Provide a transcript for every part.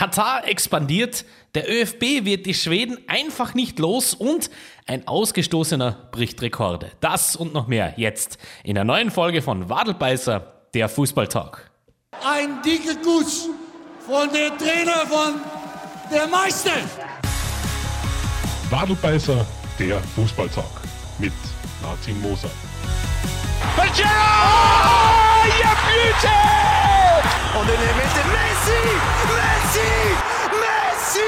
Katar expandiert, der ÖFB wird die Schweden einfach nicht los und ein Ausgestoßener bricht Rekorde. Das und noch mehr jetzt in der neuen Folge von Wadelbeißer, der Fußballtalk. Ein dicker Guss von der Trainer von der Meister. Wadelbeißer, der Fußballtalk mit Martin Moser. Pajero! Oh, ja, Blüte! Und in der Mitte Messi! Messi! Messi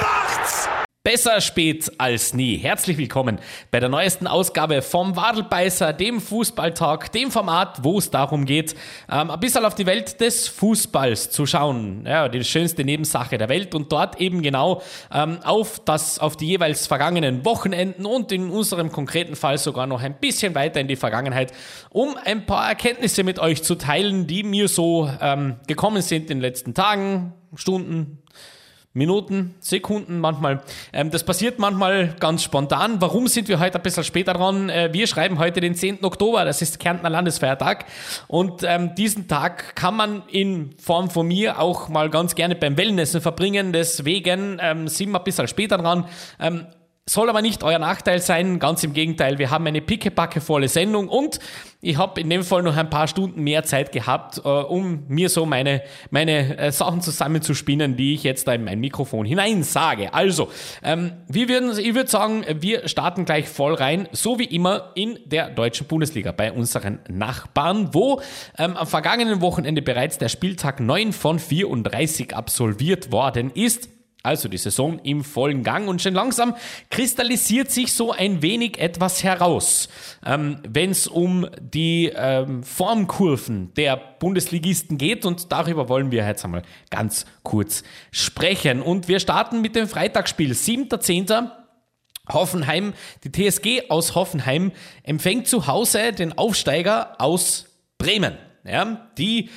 macht's! Besser spät als nie. Herzlich willkommen bei der neuesten Ausgabe vom Wadelbeißer, dem Fußballtalk, dem Format, wo es darum geht, ähm, ein bisschen auf die Welt des Fußballs zu schauen. Ja, die schönste Nebensache der Welt und dort eben genau ähm, auf das, auf die jeweils vergangenen Wochenenden und in unserem konkreten Fall sogar noch ein bisschen weiter in die Vergangenheit, um ein paar Erkenntnisse mit euch zu teilen, die mir so ähm, gekommen sind in den letzten Tagen, Stunden, Minuten, Sekunden manchmal. Ähm, das passiert manchmal ganz spontan. Warum sind wir heute ein bisschen später dran? Äh, wir schreiben heute den 10. Oktober, das ist Kärntner Landesfeiertag. Und ähm, diesen Tag kann man in Form von mir auch mal ganz gerne beim Wellnessen verbringen. Deswegen ähm, sind wir ein bisschen später dran. Soll aber nicht euer Nachteil sein, ganz im Gegenteil. Wir haben eine pickepacke volle Sendung und ich habe in dem Fall noch ein paar Stunden mehr Zeit gehabt, äh, um mir so meine, meine äh, Sachen zusammenzuspinnen, die ich jetzt da in mein Mikrofon hinein sage. Also, ähm, wir würden, ich würde sagen, wir starten gleich voll rein, so wie immer in der deutschen Bundesliga bei unseren Nachbarn, wo ähm, am vergangenen Wochenende bereits der Spieltag 9 von 34 absolviert worden ist. Also die Saison im vollen Gang und schon langsam kristallisiert sich so ein wenig etwas heraus, ähm, wenn es um die ähm, Formkurven der Bundesligisten geht und darüber wollen wir jetzt einmal ganz kurz sprechen. Und wir starten mit dem Freitagsspiel, 7.10. Hoffenheim, die TSG aus Hoffenheim empfängt zu Hause den Aufsteiger aus Bremen. Ja, die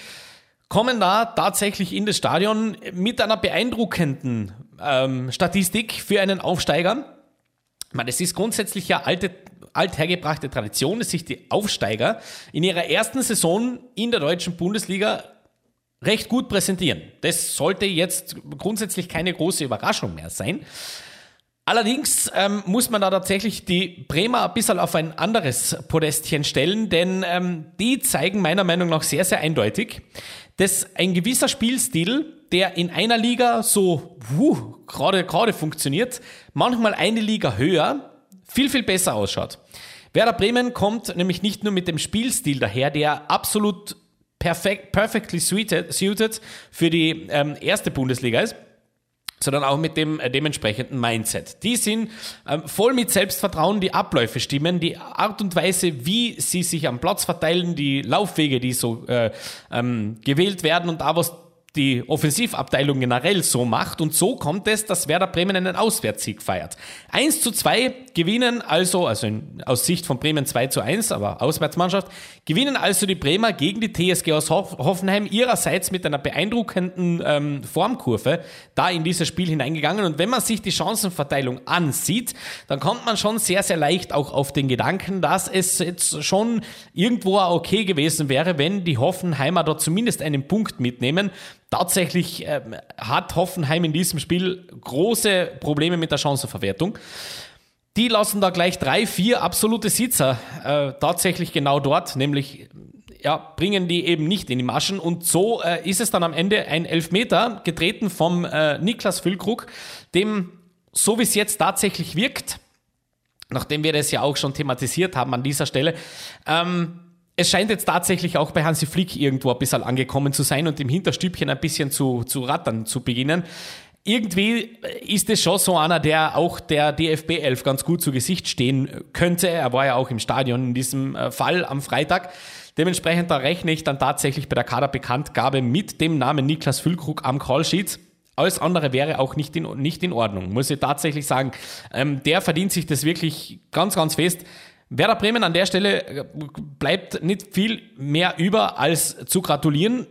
kommen da tatsächlich in das Stadion mit einer beeindruckenden ähm, Statistik für einen Aufsteiger. Meine, es ist grundsätzlich ja alte, althergebrachte Tradition, dass sich die Aufsteiger in ihrer ersten Saison in der deutschen Bundesliga recht gut präsentieren. Das sollte jetzt grundsätzlich keine große Überraschung mehr sein. Allerdings ähm, muss man da tatsächlich die Bremer ein bisschen auf ein anderes Podestchen stellen, denn ähm, die zeigen meiner Meinung nach sehr, sehr eindeutig, dass ein gewisser Spielstil, der in einer Liga so uh, gerade gerade funktioniert, manchmal eine Liga höher, viel, viel besser ausschaut. Werder Bremen kommt nämlich nicht nur mit dem Spielstil daher, der absolut perfekt, perfectly suited, suited für die ähm, erste Bundesliga ist, sondern auch mit dem äh, dementsprechenden Mindset. Die sind ähm, voll mit Selbstvertrauen, die Abläufe stimmen, die Art und Weise, wie sie sich am Platz verteilen, die Laufwege, die so äh, ähm, gewählt werden und da was die Offensivabteilung generell so macht. Und so kommt es, dass Werder Bremen einen Auswärtssieg feiert. 1 zu 2 gewinnen also, also in, aus Sicht von Bremen 2 zu 1, aber Auswärtsmannschaft, gewinnen also die Bremer gegen die TSG aus Hoffenheim ihrerseits mit einer beeindruckenden ähm, Formkurve da in dieses Spiel hineingegangen. Und wenn man sich die Chancenverteilung ansieht, dann kommt man schon sehr, sehr leicht auch auf den Gedanken, dass es jetzt schon irgendwo okay gewesen wäre, wenn die Hoffenheimer dort zumindest einen Punkt mitnehmen. Tatsächlich äh, hat Hoffenheim in diesem Spiel große Probleme mit der Chancenverwertung. Die lassen da gleich drei, vier absolute Sitzer äh, tatsächlich genau dort, nämlich ja, bringen die eben nicht in die Maschen. Und so äh, ist es dann am Ende ein Elfmeter, getreten vom äh, Niklas Füllkrug, dem, so wie es jetzt tatsächlich wirkt, nachdem wir das ja auch schon thematisiert haben an dieser Stelle, ähm, es scheint jetzt tatsächlich auch bei Hansi Flick irgendwo ein bisschen angekommen zu sein und im Hinterstübchen ein bisschen zu, zu rattern zu beginnen. Irgendwie ist es schon so einer, der auch der DFB 11 ganz gut zu Gesicht stehen könnte. Er war ja auch im Stadion in diesem äh, Fall am Freitag. Dementsprechend da rechne ich dann tatsächlich bei der Kaderbekanntgabe mit dem Namen Niklas Füllkrug am Callsheet. Alles andere wäre auch nicht in, nicht in Ordnung, muss ich tatsächlich sagen. Ähm, der verdient sich das wirklich ganz, ganz fest. Werder Bremen an der Stelle äh, bleibt nicht viel mehr über als zu gratulieren.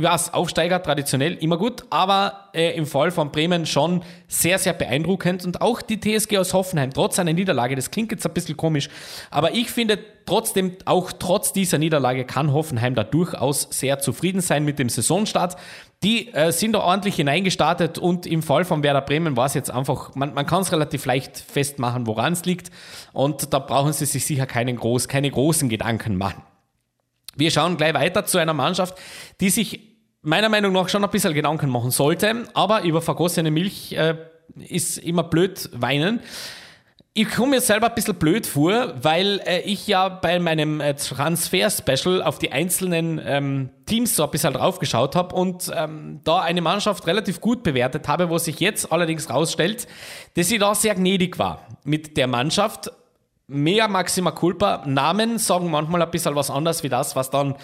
Ja, Aufsteiger traditionell immer gut, aber äh, im Fall von Bremen schon sehr, sehr beeindruckend und auch die TSG aus Hoffenheim, trotz einer Niederlage, das klingt jetzt ein bisschen komisch, aber ich finde trotzdem, auch trotz dieser Niederlage kann Hoffenheim da durchaus sehr zufrieden sein mit dem Saisonstart. Die äh, sind da ordentlich hineingestartet und im Fall von Werder Bremen war es jetzt einfach, man, man kann es relativ leicht festmachen, woran es liegt und da brauchen sie sich sicher keinen groß, keine großen Gedanken machen. Wir schauen gleich weiter zu einer Mannschaft, die sich meiner Meinung nach schon ein bisschen Gedanken machen sollte, aber über vergossene Milch äh, ist immer blöd weinen. Ich komme mir selber ein bisschen blöd vor, weil äh, ich ja bei meinem äh, Transfer-Special auf die einzelnen ähm, Teams so ein bisschen draufgeschaut habe und ähm, da eine Mannschaft relativ gut bewertet habe, wo sich jetzt allerdings rausstellt, dass sie da sehr gnädig war mit der Mannschaft mehr Maxima Culpa. Namen sagen manchmal ein bisschen was anderes wie das, was dann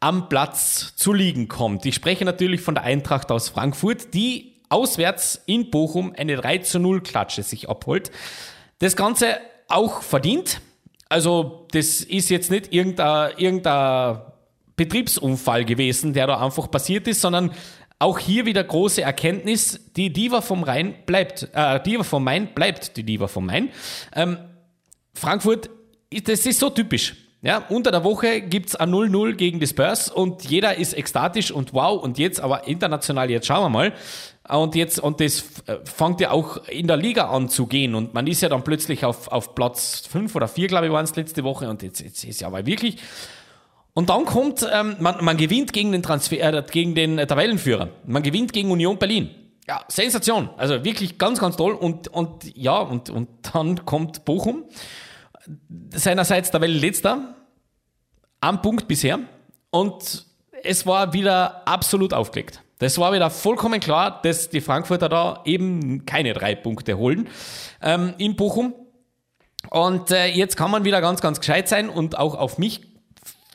am Platz zu liegen kommt. Ich spreche natürlich von der Eintracht aus Frankfurt, die auswärts in Bochum eine 3 zu 0 Klatsche sich abholt. Das Ganze auch verdient. Also, das ist jetzt nicht irgendein, irgendein Betriebsunfall gewesen, der da einfach passiert ist, sondern auch hier wieder große Erkenntnis, die Diva vom Rhein bleibt, äh, Diva vom Main bleibt die Diva vom Main. Ähm, Frankfurt, das ist so typisch. Ja, unter der Woche gibt es ein 0-0 gegen die Spurs und jeder ist ekstatisch und wow und jetzt aber international, jetzt schauen wir mal. Und jetzt, und das fängt ja auch in der Liga an zu gehen und man ist ja dann plötzlich auf, auf Platz 5 oder 4, glaube ich, waren es letzte Woche und jetzt, jetzt ist ja aber wirklich. Und dann kommt, ähm, man, man gewinnt gegen den Transfer, äh, gegen den Tabellenführer. Man gewinnt gegen Union Berlin. Ja, Sensation. Also wirklich ganz, ganz toll. Und, und ja, und, und dann kommt Bochum seinerseits der Weltletzter, am Punkt bisher. Und es war wieder absolut aufgelegt. Das war wieder vollkommen klar, dass die Frankfurter da eben keine drei Punkte holen ähm, in Bochum. Und äh, jetzt kann man wieder ganz, ganz gescheit sein und auch auf mich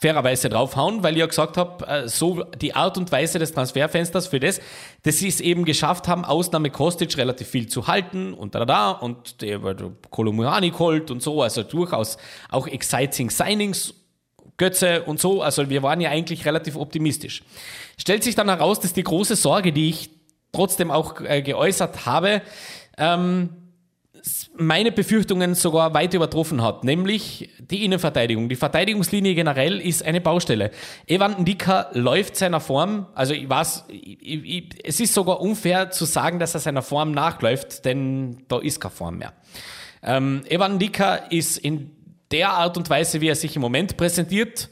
fairerweise draufhauen, weil ich ja gesagt habe, äh, so die Art und Weise des Transferfensters für das, dass sie es eben geschafft haben, Ausnahme Kostic relativ viel zu halten und da da und der Kolumani geholt und so, also durchaus auch exciting Signings, Götze und so, also wir waren ja eigentlich relativ optimistisch. Stellt sich dann heraus, dass die große Sorge, die ich trotzdem auch äh, geäußert habe, ähm, meine Befürchtungen sogar weit übertroffen hat, nämlich die Innenverteidigung. Die Verteidigungslinie generell ist eine Baustelle. Evan Ndika läuft seiner Form, also ich weiß, ich, ich, es ist sogar unfair zu sagen, dass er seiner Form nachläuft, denn da ist keine Form mehr. Ähm, Evan Ndika ist in der Art und Weise, wie er sich im Moment präsentiert,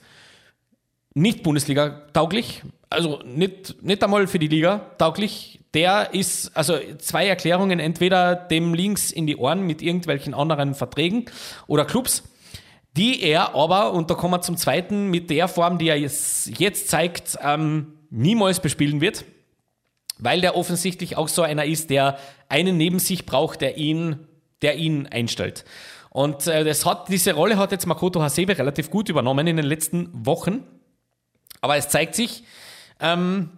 nicht Bundesliga tauglich, also nicht, nicht einmal für die Liga tauglich der ist, also zwei Erklärungen, entweder dem links in die Ohren mit irgendwelchen anderen Verträgen oder Clubs, die er aber, und da kommen wir zum zweiten, mit der Form, die er jetzt, zeigt, ähm, niemals bespielen wird, weil der offensichtlich auch so einer ist, der einen neben sich braucht, der ihn, der ihn einstellt. Und äh, das hat, diese Rolle hat jetzt Makoto Hasebe relativ gut übernommen in den letzten Wochen. Aber es zeigt sich, ähm,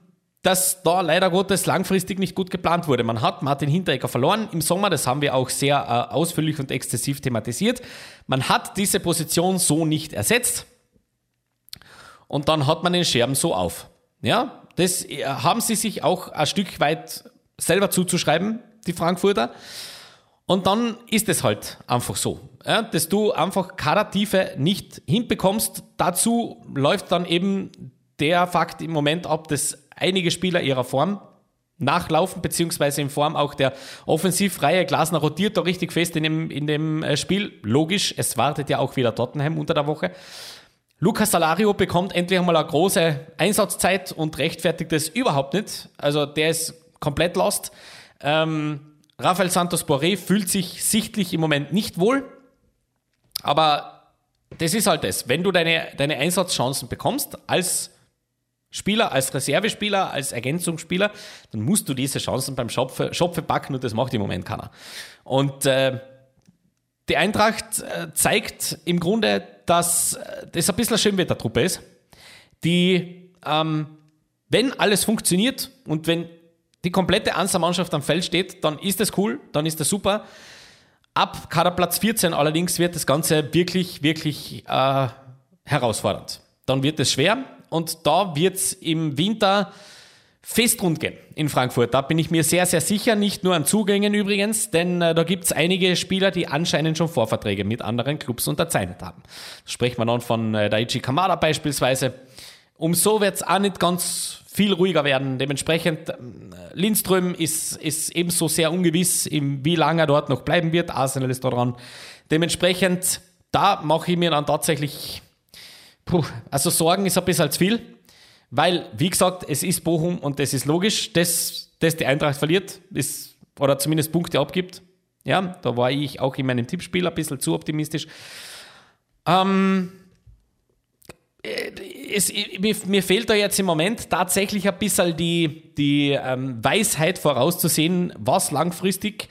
dass da leider Gottes langfristig nicht gut geplant wurde. Man hat Martin Hinteregger verloren im Sommer, das haben wir auch sehr äh, ausführlich und exzessiv thematisiert. Man hat diese Position so nicht ersetzt und dann hat man den Scherben so auf. Ja, das äh, haben sie sich auch ein Stück weit selber zuzuschreiben, die Frankfurter. Und dann ist es halt einfach so, ja, dass du einfach Kadertiefe nicht hinbekommst. Dazu läuft dann eben der Fakt im Moment ab, dass einige Spieler ihrer Form nachlaufen, beziehungsweise in Form auch der Offensivreihe. Glasner rotiert da richtig fest in dem, in dem äh, Spiel. Logisch, es wartet ja auch wieder Tottenham unter der Woche. Lucas Salario bekommt endlich einmal eine große Einsatzzeit und rechtfertigt es überhaupt nicht. Also der ist komplett lost. Ähm, Rafael Santos Boré fühlt sich sichtlich im Moment nicht wohl. Aber das ist halt das. Wenn du deine, deine Einsatzchancen bekommst als Spieler, als Reservespieler, als Ergänzungsspieler, dann musst du diese Chancen beim Schopfe, Schopfe packen und das macht im Moment keiner. Und äh, die Eintracht äh, zeigt im Grunde, dass äh, das ein bisschen eine Schönwettertruppe ist, die, ähm, wenn alles funktioniert und wenn die komplette Ansa-Mannschaft am Feld steht, dann ist das cool, dann ist das super. Ab Kaderplatz 14 allerdings wird das Ganze wirklich, wirklich äh, herausfordernd. Dann wird es schwer und da wird es im Winter festrund gehen in Frankfurt. Da bin ich mir sehr, sehr sicher. Nicht nur an Zugängen übrigens, denn äh, da gibt es einige Spieler, die anscheinend schon Vorverträge mit anderen Clubs unterzeichnet haben. Da spricht man dann von äh, Daichi Kamada beispielsweise. Um so wird es auch nicht ganz viel ruhiger werden. Dementsprechend, äh, Lindström ist, ist ebenso sehr ungewiss, wie lange er dort noch bleiben wird. Arsenal ist da dran. Dementsprechend, da mache ich mir dann tatsächlich, puh, also Sorgen ist ein bisschen zu viel. Weil, wie gesagt, es ist Bochum und das ist logisch, dass, dass die Eintracht verliert ist, oder zumindest Punkte abgibt. Ja, da war ich auch in meinem Tippspiel ein bisschen zu optimistisch. Ähm, äh, es, mir, fehlt da jetzt im Moment tatsächlich ein bisschen die, die ähm, Weisheit vorauszusehen, was langfristig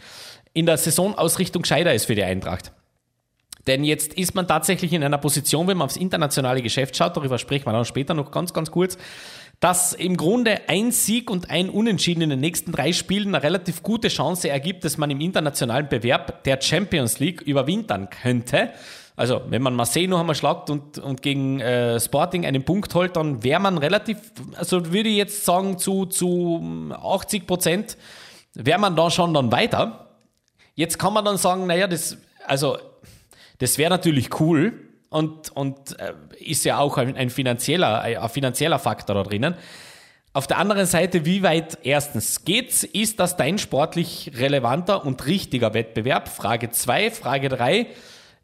in der Saisonausrichtung gescheiter ist für die Eintracht. Denn jetzt ist man tatsächlich in einer Position, wenn man aufs internationale Geschäft schaut, darüber sprechen wir dann später noch ganz, ganz kurz, dass im Grunde ein Sieg und ein Unentschieden in den nächsten drei Spielen eine relativ gute Chance ergibt, dass man im internationalen Bewerb der Champions League überwintern könnte. Also, wenn man Marseille noch einmal schlagt und, und gegen äh, Sporting einen Punkt holt, dann wäre man relativ, also würde ich jetzt sagen, zu, zu 80 Prozent wäre man da schon dann weiter. Jetzt kann man dann sagen, naja, das, also das wäre natürlich cool und, und äh, ist ja auch ein, ein, finanzieller, ein finanzieller Faktor da drinnen. Auf der anderen Seite, wie weit erstens geht's? Ist das dein sportlich relevanter und richtiger Wettbewerb? Frage 2. Frage 3.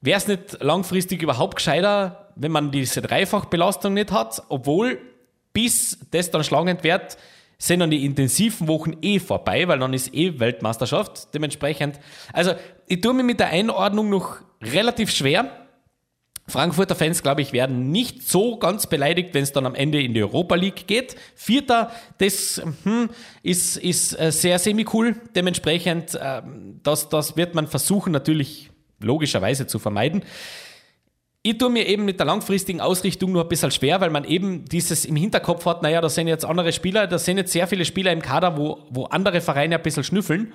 Wäre es nicht langfristig überhaupt gescheiter, wenn man diese Dreifachbelastung nicht hat, obwohl bis das dann schlagend wird, sind dann die intensiven Wochen eh vorbei, weil dann ist eh Weltmeisterschaft. Dementsprechend, also ich tue mir mit der Einordnung noch relativ schwer. Frankfurter Fans, glaube ich, werden nicht so ganz beleidigt, wenn es dann am Ende in die Europa League geht. Vierter, das hm, ist, ist äh, sehr semi-cool. Dementsprechend, äh, das, das wird man versuchen, natürlich logischerweise zu vermeiden. Ich tue mir eben mit der langfristigen Ausrichtung nur ein bisschen schwer, weil man eben dieses im Hinterkopf hat, naja, da sind jetzt andere Spieler, da sind jetzt sehr viele Spieler im Kader, wo, wo andere Vereine ein bisschen schnüffeln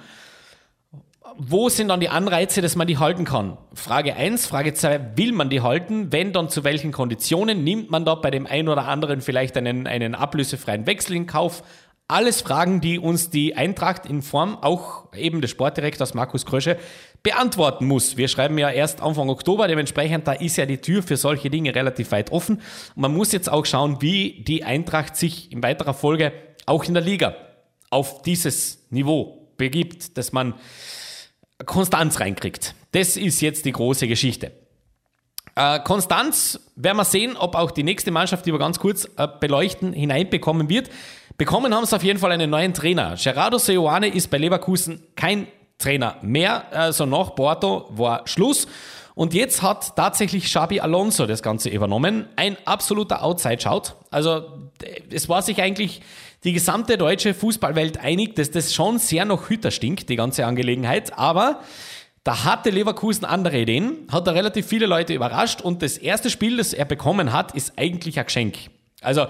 wo sind dann die Anreize, dass man die halten kann? Frage 1. Frage 2, will man die halten? Wenn, dann zu welchen Konditionen? Nimmt man da bei dem einen oder anderen vielleicht einen, einen ablösefreien Wechsel in Kauf? Alles Fragen, die uns die Eintracht in Form auch eben des Sportdirektors Markus Krösche beantworten muss. Wir schreiben ja erst Anfang Oktober, dementsprechend da ist ja die Tür für solche Dinge relativ weit offen. Und man muss jetzt auch schauen, wie die Eintracht sich in weiterer Folge auch in der Liga auf dieses Niveau begibt, dass man Konstanz reinkriegt. Das ist jetzt die große Geschichte. Äh, Konstanz werden wir sehen, ob auch die nächste Mannschaft, die wir ganz kurz äh, beleuchten, hineinbekommen wird. Bekommen haben sie auf jeden Fall einen neuen Trainer. Gerardo Seoane ist bei Leverkusen kein Trainer mehr. Also nach Porto war Schluss. Und jetzt hat tatsächlich Xabi Alonso das Ganze übernommen. Ein absoluter Outside-Shout. Also es war sich eigentlich die gesamte deutsche Fußballwelt einig, dass das schon sehr nach Hütter stinkt, die ganze Angelegenheit. Aber da hatte Leverkusen andere Ideen, hat da relativ viele Leute überrascht und das erste Spiel, das er bekommen hat, ist eigentlich ein Geschenk. Also,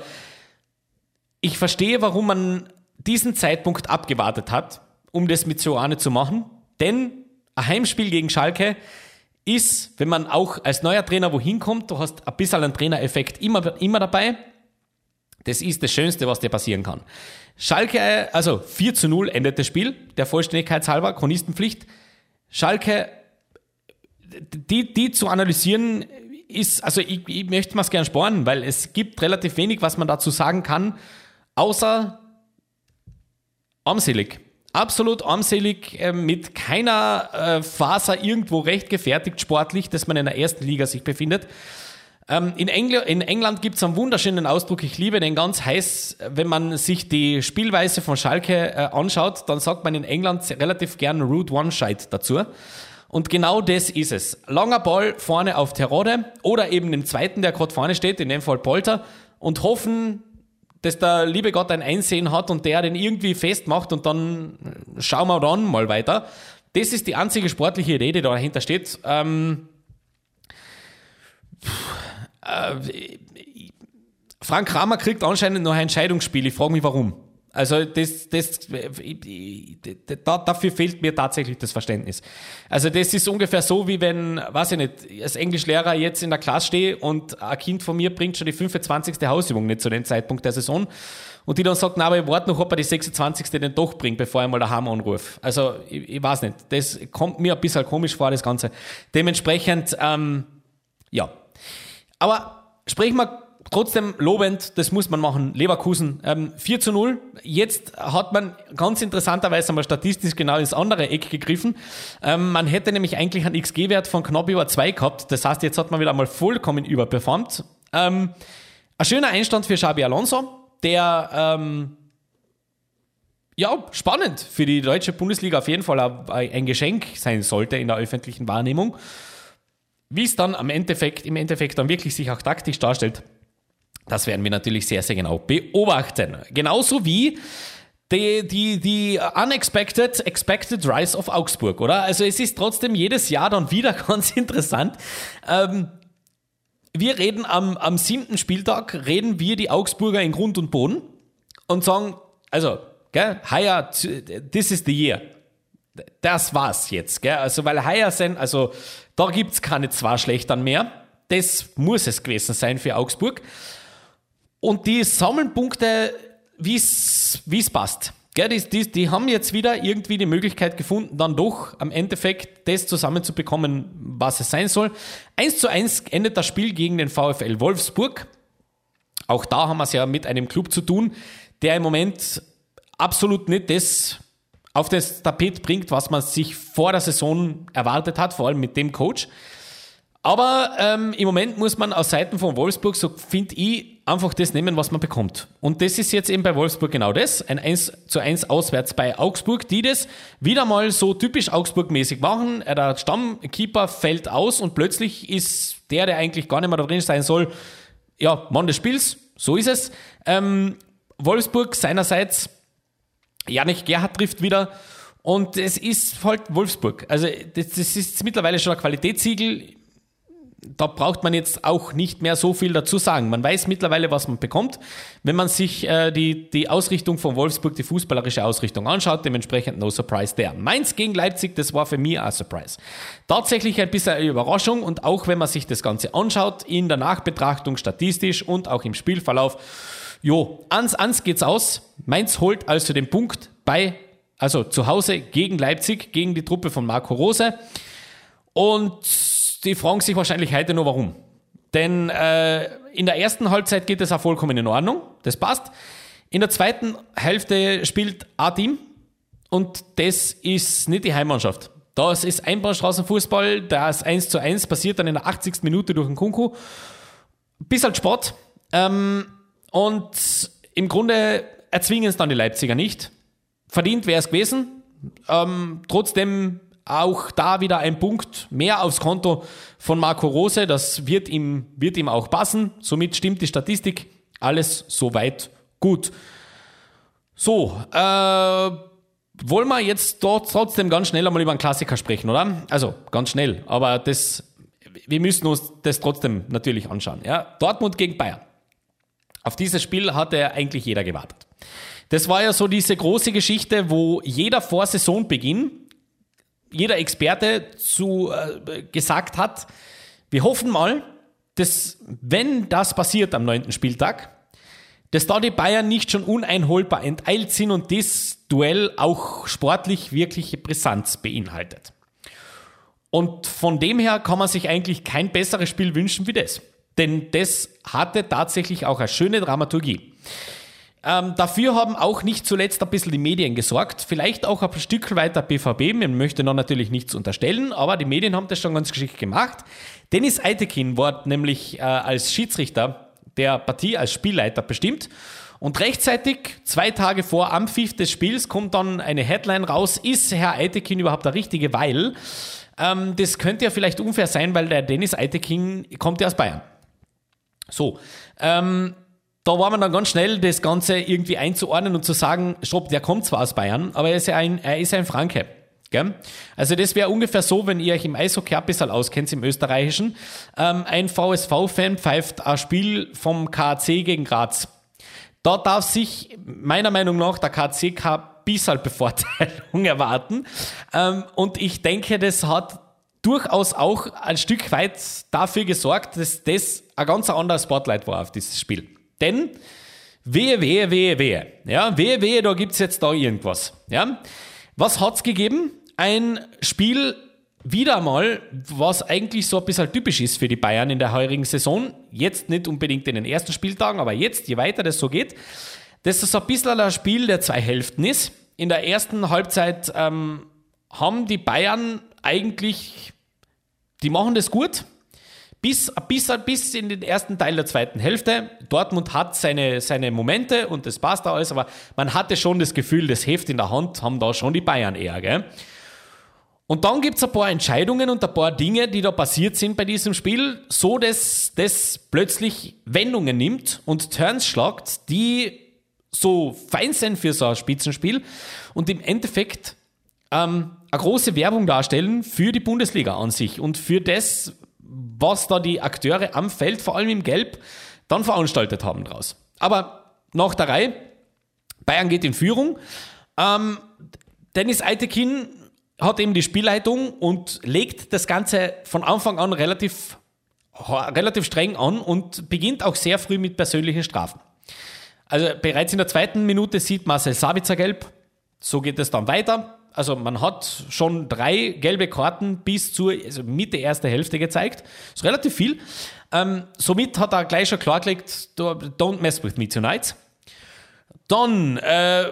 ich verstehe, warum man diesen Zeitpunkt abgewartet hat, um das mit Joane zu machen, denn ein Heimspiel gegen Schalke ist, wenn man auch als neuer Trainer wohin kommt, du hast ein bisschen einen Trainereffekt immer, immer dabei. Das ist das Schönste, was dir passieren kann. Schalke, also 4 zu 0 endet das Spiel, der Vollständigkeit halber, Chronistenpflicht. Schalke, die, die zu analysieren, ist, also ich, ich möchte es gerne sparen, weil es gibt relativ wenig, was man dazu sagen kann, außer armselig. Absolut armselig, äh, mit keiner äh, Faser irgendwo recht gefertigt sportlich, dass man in der ersten Liga sich befindet. Ähm, in, Engl in, England gibt es einen wunderschönen Ausdruck, ich liebe den ganz heiß. Wenn man sich die Spielweise von Schalke äh, anschaut, dann sagt man in England relativ gern Route One Scheit dazu. Und genau das ist es. Langer Ball vorne auf Terode oder eben den zweiten, der gerade vorne steht, in dem Fall Polter, und hoffen, dass der liebe Gott ein Einsehen hat und der den irgendwie festmacht und dann schauen wir dann mal weiter. Das ist die einzige sportliche Idee, die dahinter steht. Ähm, äh, Frank Kramer kriegt anscheinend noch ein Entscheidungsspiel. Ich frage mich warum. Also das, das, da, dafür fehlt mir tatsächlich das Verständnis. Also das ist ungefähr so, wie wenn, weiß ich nicht, als Englischlehrer jetzt in der Klasse stehe und ein Kind von mir bringt schon die 25. Hausübung nicht zu dem Zeitpunkt der Saison und die dann sagt, na, aber ich warte noch, ob er die 26. denn doch bringt, bevor er mal daheim anruft. Also ich, ich weiß nicht, das kommt mir ein bisschen komisch vor, das Ganze. Dementsprechend, ähm, ja. Aber sprechen wir trotzdem lobend, das muss man machen. Leverkusen ähm, 4 zu 0. Jetzt hat man ganz interessanterweise einmal statistisch genau ins andere Eck gegriffen. Ähm, man hätte nämlich eigentlich einen XG-Wert von knapp über 2 gehabt. Das heißt, jetzt hat man wieder einmal vollkommen überperformt. Ähm, ein schöner Einstand für Xabi Alonso, der ähm, ja, spannend für die deutsche Bundesliga auf jeden Fall ein Geschenk sein sollte in der öffentlichen Wahrnehmung. Wie es dann am Endeffekt, im Endeffekt dann wirklich sich auch taktisch darstellt, das werden wir natürlich sehr, sehr genau beobachten. Genauso wie die, die, die Unexpected Expected Rise of Augsburg, oder? Also es ist trotzdem jedes Jahr dann wieder ganz interessant. Ähm, wir reden am, am siebten Spieltag, reden wir die Augsburger in Grund und Boden und sagen, also, gell, higher, this is the year. Das war's jetzt, gell? Also, weil higher sind, also, da gibt's keine zwei Schlechtern mehr. Das muss es gewesen sein für Augsburg. Und die sammeln Punkte, wie es passt. Gell, die, die, die haben jetzt wieder irgendwie die Möglichkeit gefunden, dann doch am Endeffekt das zusammenzubekommen, was es sein soll. 1 zu 1 endet das Spiel gegen den VfL Wolfsburg. Auch da haben wir es ja mit einem Club zu tun, der im Moment absolut nicht das auf das Tapet bringt, was man sich vor der Saison erwartet hat, vor allem mit dem Coach. Aber ähm, im Moment muss man aus Seiten von Wolfsburg, so finde ich, einfach das nehmen, was man bekommt. Und das ist jetzt eben bei Wolfsburg genau das. Ein 1 zu 1 auswärts bei Augsburg, die das wieder mal so typisch Augsburg-mäßig machen. Äh, der Stammkeeper fällt aus und plötzlich ist der, der eigentlich gar nicht mehr da drin sein soll, ja, Mann des Spiels. So ist es. Ähm, Wolfsburg seinerseits, Janik Gerhard trifft wieder. Und es ist halt Wolfsburg. Also das, das ist mittlerweile schon ein Qualitätssiegel da braucht man jetzt auch nicht mehr so viel dazu sagen. Man weiß mittlerweile, was man bekommt. Wenn man sich äh, die, die Ausrichtung von Wolfsburg, die fußballerische Ausrichtung anschaut, dementsprechend no surprise there. Mainz gegen Leipzig, das war für mich ein Surprise. Tatsächlich ein bisschen eine Überraschung und auch wenn man sich das Ganze anschaut, in der Nachbetrachtung statistisch und auch im Spielverlauf, jo, ans, ans geht's aus. Mainz holt also den Punkt bei, also zu Hause gegen Leipzig, gegen die Truppe von Marco Rose. Und die fragen sich wahrscheinlich heute nur warum. Denn äh, in der ersten Halbzeit geht es auch vollkommen in Ordnung, das passt. In der zweiten Hälfte spielt A-Team und das ist nicht die Heimmannschaft. Das ist Einbahnstraßenfußball, das 1 zu 1 passiert dann in der 80. Minute durch den Kunku. Bis halt Sport. Ähm, und im Grunde erzwingen es dann die Leipziger nicht. Verdient wäre es gewesen. Ähm, trotzdem auch da wieder ein Punkt mehr aufs Konto von Marco Rose. Das wird ihm, wird ihm auch passen. Somit stimmt die Statistik. Alles soweit gut. So, äh, wollen wir jetzt dort trotzdem ganz schnell einmal über einen Klassiker sprechen, oder? Also ganz schnell, aber das, wir müssen uns das trotzdem natürlich anschauen. Ja? Dortmund gegen Bayern. Auf dieses Spiel hatte eigentlich jeder gewartet. Das war ja so diese große Geschichte, wo jeder vor Saisonbeginn jeder Experte zu, äh, gesagt hat, wir hoffen mal, dass wenn das passiert am neunten Spieltag, dass da die Bayern nicht schon uneinholbar enteilt sind und das Duell auch sportlich wirkliche Brisanz beinhaltet. Und von dem her kann man sich eigentlich kein besseres Spiel wünschen wie das. Denn das hatte tatsächlich auch eine schöne Dramaturgie. Ähm, dafür haben auch nicht zuletzt ein bisschen die Medien gesorgt, vielleicht auch ein Stück weiter BVB, man möchte noch natürlich nichts unterstellen, aber die Medien haben das schon ganz geschickt gemacht. Dennis Eitekin wurde nämlich äh, als Schiedsrichter der Partie, als Spielleiter bestimmt. Und rechtzeitig, zwei Tage vor Ampfiff des Spiels, kommt dann eine Headline raus, ist Herr Eitekin überhaupt der Richtige, weil ähm, das könnte ja vielleicht unfair sein, weil der Dennis Eitekin kommt ja aus Bayern. So, ähm, da war man dann ganz schnell, das Ganze irgendwie einzuordnen und zu sagen, stopp, der kommt zwar aus Bayern, aber er ist ja ein, er ist ein Franke. Gell? Also das wäre ungefähr so, wenn ihr euch im Eishockey ein bisschen auskennt, im Österreichischen. Ähm, ein VSV-Fan pfeift ein Spiel vom KAC gegen Graz. Da darf sich meiner Meinung nach der KC kein bisschen Bevorteilung erwarten. Ähm, und ich denke, das hat durchaus auch ein Stück weit dafür gesorgt, dass das ein ganz anderer Spotlight war auf dieses Spiel. Denn wehe, wehe, wehe, wehe. Ja, wehe, wehe, da gibt's jetzt da irgendwas. Ja, was hat's gegeben? Ein Spiel, wieder mal, was eigentlich so ein bisschen typisch ist für die Bayern in der heurigen Saison. Jetzt nicht unbedingt in den ersten Spieltagen, aber jetzt, je weiter das so geht, dass das ein bisschen ein Spiel der zwei Hälften ist. In der ersten Halbzeit ähm, haben die Bayern eigentlich, die machen das gut, bis, bis, bis in den ersten Teil der zweiten Hälfte. Dortmund hat seine, seine Momente und das passt da alles, aber man hatte schon das Gefühl, das Heft in der Hand haben da schon die Bayern eher. Gell? Und dann gibt es ein paar Entscheidungen und ein paar Dinge, die da passiert sind bei diesem Spiel, so dass das plötzlich Wendungen nimmt und Turns schlagt, die so fein sind für so ein Spitzenspiel und im Endeffekt ähm, eine große Werbung darstellen für die Bundesliga an sich und für das, was da die Akteure am Feld, vor allem im Gelb, dann veranstaltet haben draus. Aber nach der Reihe, Bayern geht in Führung. Ähm, Dennis Eitekin hat eben die Spielleitung und legt das Ganze von Anfang an relativ, relativ streng an und beginnt auch sehr früh mit persönlichen Strafen. Also bereits in der zweiten Minute sieht Marcel Sabitzer gelb. So geht es dann weiter. Also man hat schon drei gelbe Karten bis zur also Mitte erster Hälfte gezeigt. Das ist relativ viel. Ähm, somit hat er gleich schon klargelegt, don't mess with me tonight. Dann äh,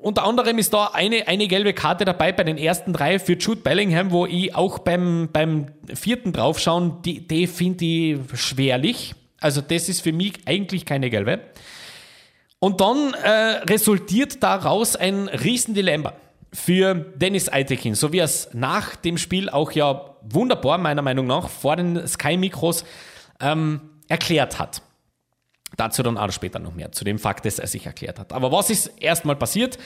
unter anderem ist da eine, eine gelbe Karte dabei bei den ersten drei für Jude Bellingham, wo ich auch beim, beim vierten draufschauen, die, die finde ich schwerlich. Also das ist für mich eigentlich keine gelbe. Und dann äh, resultiert daraus ein Riesendilemma für Dennis Eitekin, so wie er es nach dem Spiel auch ja wunderbar, meiner Meinung nach, vor den Sky-Mikros ähm, erklärt hat. Dazu dann auch später noch mehr, zu dem Fakt, dass er sich erklärt hat. Aber was ist erstmal passiert?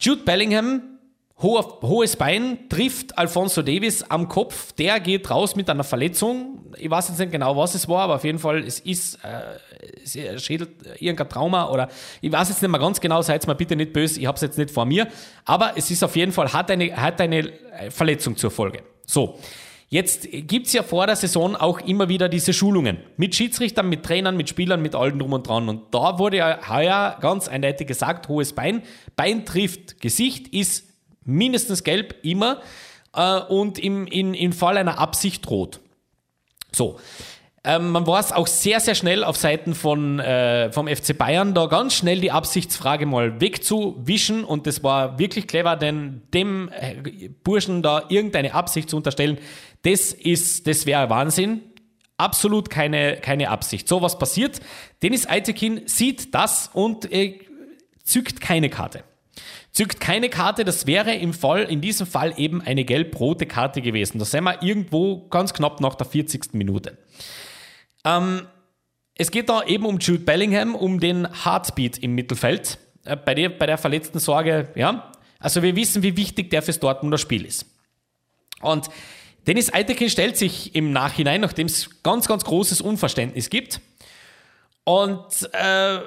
Jude Bellingham hohes Bein trifft Alfonso Davis am Kopf. Der geht raus mit einer Verletzung. Ich weiß jetzt nicht genau, was es war, aber auf jeden Fall, es ist äh, Schädel, irgendein Trauma oder ich weiß jetzt nicht mehr ganz genau, seid mal bitte nicht böse, ich habe es jetzt nicht vor mir. Aber es ist auf jeden Fall, hat eine, hat eine Verletzung zur Folge. So. Jetzt gibt's ja vor der Saison auch immer wieder diese Schulungen mit Schiedsrichtern, mit Trainern, mit Spielern, mit allen drum und dran. Und da wurde ja heuer ganz eindeutig gesagt, hohes Bein. Bein trifft Gesicht, ist mindestens gelb, immer. Äh, und im, in, im Fall einer Absicht rot. So. Ähm, man war es auch sehr, sehr schnell auf Seiten von, äh, vom FC Bayern, da ganz schnell die Absichtsfrage mal wegzuwischen. Und das war wirklich clever, denn dem äh, Burschen da irgendeine Absicht zu unterstellen, das das wäre Wahnsinn. Absolut keine, keine Absicht. So was passiert. Dennis Eitekin sieht das und äh, zückt keine Karte zückt keine Karte. Das wäre im Fall, in diesem Fall eben eine gelb-rote Karte gewesen. Da sind wir irgendwo ganz knapp nach der 40. Minute. Ähm, es geht da eben um Jude Bellingham, um den Heartbeat im Mittelfeld. Äh, bei, der, bei der verletzten Sorge, ja. Also wir wissen, wie wichtig der fürs Dortmunder Spiel ist. Und Dennis Eitekin stellt sich im Nachhinein, nachdem es ganz, ganz großes Unverständnis gibt. Und äh,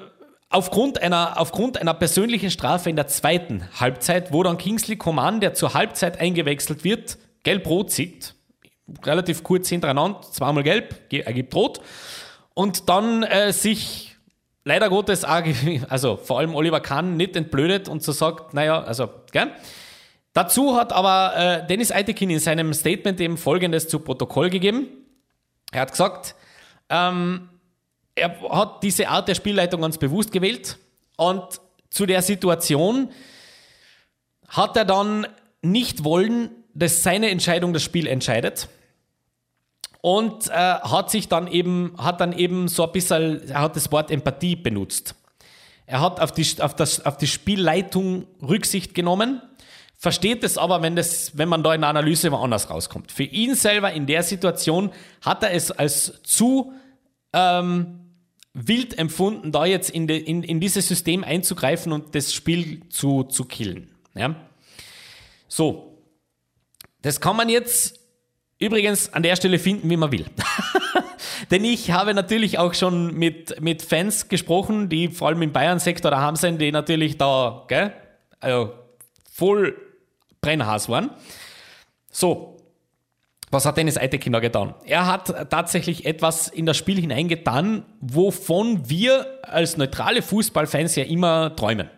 Aufgrund einer, aufgrund einer persönlichen Strafe in der zweiten Halbzeit, wo dann Kingsley Coman, der zur Halbzeit eingewechselt wird, gelb-rot sieht, relativ kurz hintereinander, zweimal gelb, ergibt rot, und dann äh, sich leider Gottes, also vor allem Oliver Kahn, nicht entblödet und so sagt, naja, also, gell? Dazu hat aber äh, Dennis Eitekin in seinem Statement eben Folgendes zu Protokoll gegeben. Er hat gesagt, ähm, er hat diese Art der Spielleitung ganz bewusst gewählt und zu der Situation hat er dann nicht wollen, dass seine Entscheidung das Spiel entscheidet und äh, hat sich dann eben, hat dann eben so ein bisschen, er hat das Wort Empathie benutzt. Er hat auf die, auf das, auf die Spielleitung Rücksicht genommen, versteht es aber, wenn, das, wenn man da in der Analyse woanders rauskommt. Für ihn selber in der Situation hat er es als zu ähm, wild empfunden, da jetzt in, de, in, in dieses System einzugreifen und das Spiel zu, zu killen. Ja? So, das kann man jetzt übrigens an der Stelle finden, wie man will. Denn ich habe natürlich auch schon mit, mit Fans gesprochen, die vor allem im Bayern-Sektor daheim sind, die natürlich da, gell, also voll Brennhaas waren. So, was hat Dennis Eitekin da getan? Er hat tatsächlich etwas in das Spiel hineingetan, wovon wir als neutrale Fußballfans ja immer träumen.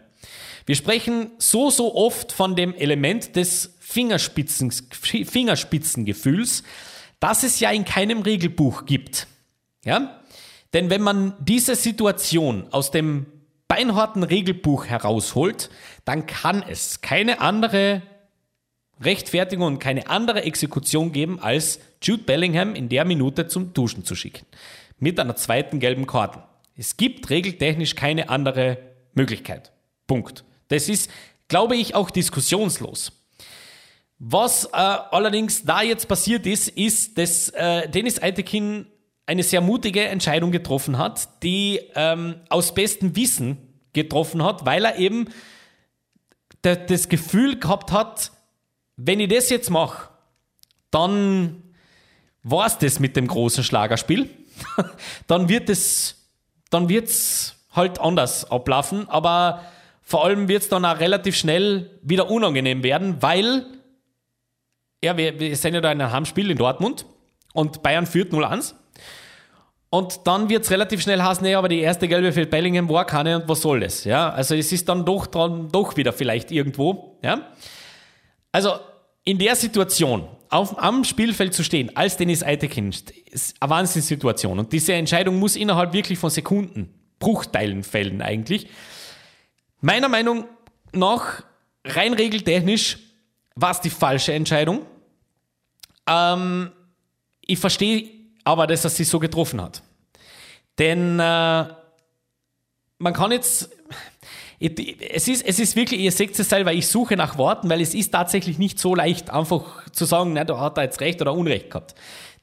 Wir sprechen so, so oft von dem Element des Fingerspitzen, Fingerspitzengefühls, das es ja in keinem Regelbuch gibt. Ja? Denn wenn man diese Situation aus dem beinharten Regelbuch herausholt, dann kann es keine andere Rechtfertigung und keine andere Exekution geben, als Jude Bellingham in der Minute zum Duschen zu schicken. Mit einer zweiten gelben Karte. Es gibt regeltechnisch keine andere Möglichkeit. Punkt. Das ist, glaube ich, auch diskussionslos. Was äh, allerdings da jetzt passiert ist, ist, dass äh, Dennis Eitekin eine sehr mutige Entscheidung getroffen hat, die ähm, aus bestem Wissen getroffen hat, weil er eben das Gefühl gehabt hat, wenn ich das jetzt mache, dann war es das mit dem großen Schlagerspiel. dann wird es, dann wird's halt anders ablaufen, aber vor allem wird es dann auch relativ schnell wieder unangenehm werden, weil ja, wir, wir sind ja da in einem Heimspiel in Dortmund und Bayern führt 0-1. Und dann wird es relativ schnell heißen, nee, aber die erste gelbe für Bellingham war keine und was soll das? Ja, also es ist dann doch dran, doch wieder vielleicht irgendwo. Ja, also in der Situation, auf, am Spielfeld zu stehen, als Dennis Eitekin, ist eine Wahnsinnssituation. Und diese Entscheidung muss innerhalb wirklich von Sekunden, Bruchteilen fällen eigentlich. Meiner Meinung nach, rein regeltechnisch, war es die falsche Entscheidung. Ähm, ich verstehe aber, dass er sie so getroffen hat. Denn äh, man kann jetzt es ist, es ist wirklich, ihr seht es selber, ich suche nach Worten, weil es ist tatsächlich nicht so leicht, einfach zu sagen, na, da hat er jetzt Recht oder Unrecht gehabt.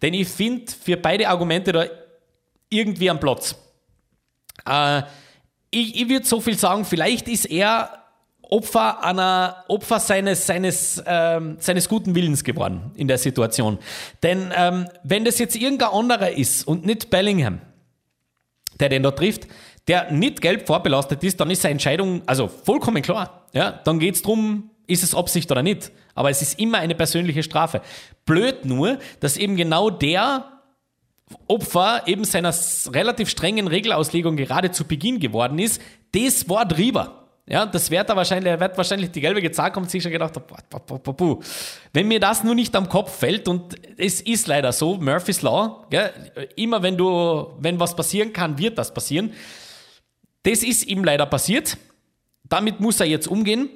Denn ich finde für beide Argumente da irgendwie am Platz. Äh, ich ich würde so viel sagen, vielleicht ist er Opfer einer Opfer seines seines ähm, seines guten Willens geworden in der Situation. Denn ähm, wenn das jetzt irgendein anderer ist und nicht Bellingham, der den da trifft, der nicht gelb vorbelastet ist, dann ist seine Entscheidung also vollkommen klar. Ja, dann geht es darum, ist es Absicht oder nicht. Aber es ist immer eine persönliche Strafe. Blöd nur, dass eben genau der Opfer eben seiner relativ strengen Regelauslegung gerade zu Beginn geworden ist, das war drüber. Ja, das wird er wahrscheinlich, wird wahrscheinlich die gelbe gezeigt haben sich schon gedacht, wenn mir das nur nicht am Kopf fällt und es ist leider so, Murphy's Law, gell, immer wenn du, wenn was passieren kann, wird das passieren. Das ist ihm leider passiert. Damit muss er jetzt umgehen.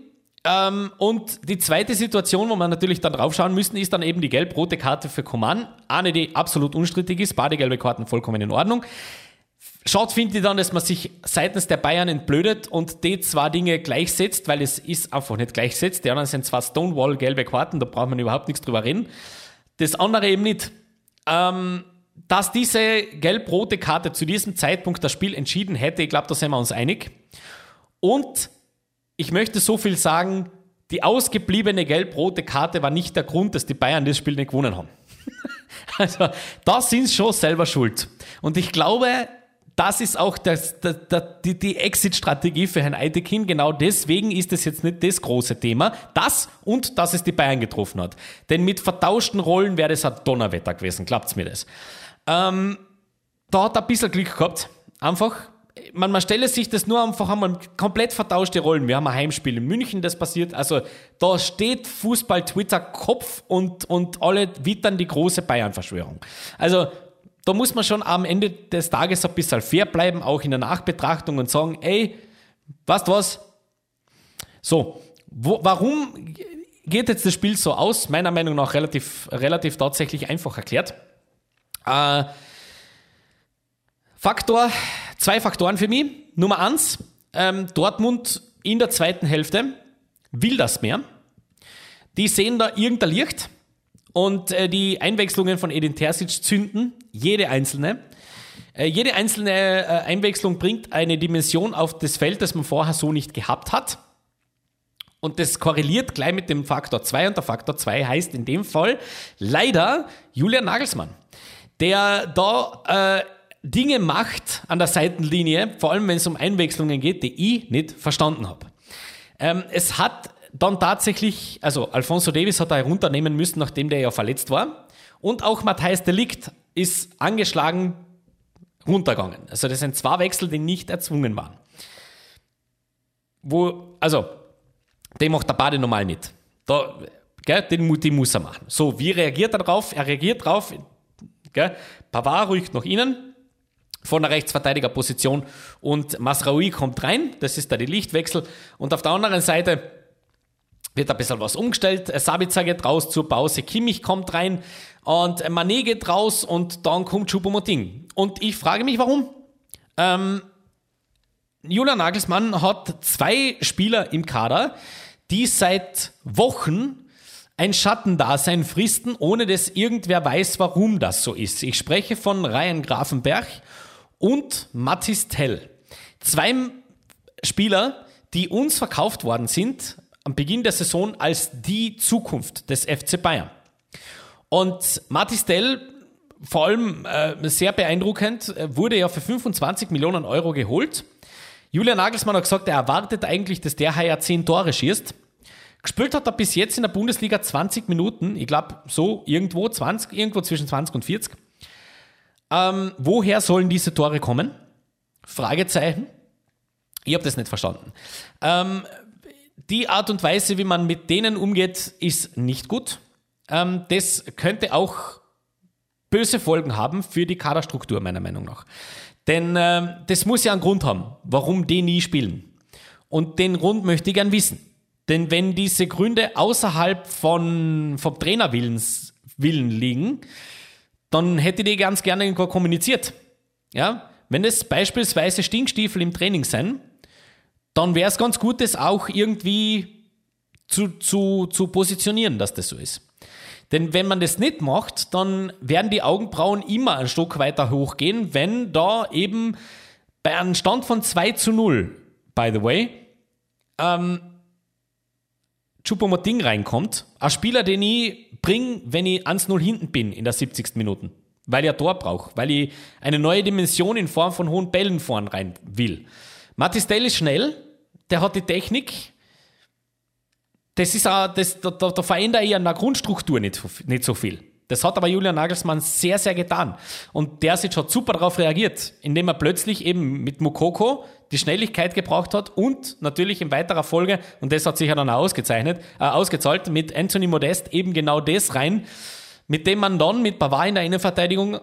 Ähm, und die zweite Situation, wo wir natürlich dann draufschauen müssen, ist dann eben die gelb-rote Karte für Coman. Eine, die absolut unstrittig ist, beide gelbe Karten vollkommen in Ordnung. Schaut, finde ich dann, dass man sich seitens der Bayern entblödet und die zwei Dinge gleichsetzt, weil es ist einfach nicht gleichsetzt. Die anderen sind zwar Stonewall gelbe Karten, da braucht man überhaupt nichts drüber reden. Das andere eben nicht. Ähm, dass diese gelb-rote Karte zu diesem Zeitpunkt das Spiel entschieden hätte, ich glaube, da sind wir uns einig. Und ich möchte so viel sagen, die ausgebliebene gelb-rote Karte war nicht der Grund, dass die Bayern das Spiel nicht gewonnen haben. also, da sind sie schon selber schuld. Und ich glaube, das ist auch das, das, das, die, die Exit-Strategie für Herrn Eitekin. Genau deswegen ist es jetzt nicht das große Thema. Das und dass es die Bayern getroffen hat. Denn mit vertauschten Rollen wäre das ein Donnerwetter gewesen. Glaubt's mir das? Ähm, da hat er ein bisschen Glück gehabt. Einfach, man, man stelle sich das nur einfach einmal komplett vertauschte Rollen. Wir haben ein Heimspiel in München, das passiert. Also da steht Fußball-Twitter Kopf und, und alle wittern die große Bayern-Verschwörung. Also da muss man schon am Ende des Tages ein bisschen fair bleiben, auch in der Nachbetrachtung und sagen, ey, weißt was? So, wo, warum geht jetzt das Spiel so aus? Meiner Meinung nach relativ, relativ tatsächlich einfach erklärt. Äh, Faktor, zwei Faktoren für mich. Nummer eins, ähm, Dortmund in der zweiten Hälfte will das mehr. Die sehen da irgendein Licht und äh, die Einwechslungen von Edin Terzic zünden, jede einzelne. Äh, jede einzelne äh, Einwechslung bringt eine Dimension auf das Feld, das man vorher so nicht gehabt hat. Und das korreliert gleich mit dem Faktor 2 und der Faktor 2 heißt in dem Fall leider Julian Nagelsmann der da äh, Dinge macht an der Seitenlinie, vor allem wenn es um Einwechslungen geht, die ich nicht verstanden habe. Ähm, es hat dann tatsächlich, also Alfonso Davis hat er herunternehmen müssen, nachdem der ja verletzt war. Und auch Matthijs Delikt ist angeschlagen runtergegangen. Also das sind zwei Wechsel, die nicht erzwungen waren. Wo, also, den macht der Bade normal nicht. Da, gell, den, den muss er machen. So, wie reagiert er darauf? Er reagiert darauf, gell, Pavard rückt nach innen, von der Rechtsverteidigerposition und Masraoui kommt rein, das ist da die Lichtwechsel und auf der anderen Seite wird ein bisschen was umgestellt, Sabitzer geht raus zur Pause, Kimmich kommt rein und Mané geht raus und dann kommt Choupo-Moting. Und ich frage mich, warum? Ähm, Julian Nagelsmann hat zwei Spieler im Kader, die seit Wochen ein Schattendasein fristen, ohne dass irgendwer weiß, warum das so ist. Ich spreche von Ryan Grafenberg und Mathis Tell. Zwei Spieler, die uns verkauft worden sind am Beginn der Saison als die Zukunft des FC Bayern. Und Mathis vor allem äh, sehr beeindruckend, äh, wurde ja für 25 Millionen Euro geholt. Julian Nagelsmann hat gesagt, er erwartet eigentlich, dass der Haier 10 Tore schießt. Gespielt hat er bis jetzt in der Bundesliga 20 Minuten, ich glaube so irgendwo 20, irgendwo zwischen 20 und 40. Ähm, woher sollen diese Tore kommen? Fragezeichen. Ich habe das nicht verstanden. Ähm, die Art und Weise, wie man mit denen umgeht, ist nicht gut. Ähm, das könnte auch böse Folgen haben für die Kaderstruktur, meiner Meinung nach. Denn äh, das muss ja einen Grund haben, warum die nie spielen. Und den Grund möchte ich gern wissen. Denn wenn diese Gründe außerhalb von, vom Trainerwillens Willen liegen, dann hätte ich die ganz gerne kommuniziert. Ja? Wenn es beispielsweise Stinkstiefel im Training sind, dann wäre es ganz gut, das auch irgendwie zu, zu, zu positionieren, dass das so ist. Denn wenn man das nicht macht, dann werden die Augenbrauen immer ein Stück weiter hochgehen, wenn da eben bei einem Stand von 2 zu 0, by the way, ähm, Chupomoting reinkommt. Ein Spieler, den ich bringe, wenn ich 1-0 hinten bin in der 70. Minute. Weil ich ein Tor brauche, weil ich eine neue Dimension in Form von hohen Bällen vorn rein will. Matis ist schnell, der hat die Technik. Das ist auch, das, da, da, da verändere ich an der Grundstruktur nicht, nicht so viel. Das hat aber Julian Nagelsmann sehr, sehr getan. Und der sich hat super darauf reagiert, indem er plötzlich eben mit Mukoko die Schnelligkeit gebraucht hat und natürlich in weiterer Folge, und das hat sich ja dann auch ausgezeichnet, äh, ausgezahlt, mit Anthony Modest eben genau das rein, mit dem man dann mit Pavard in der Innenverteidigung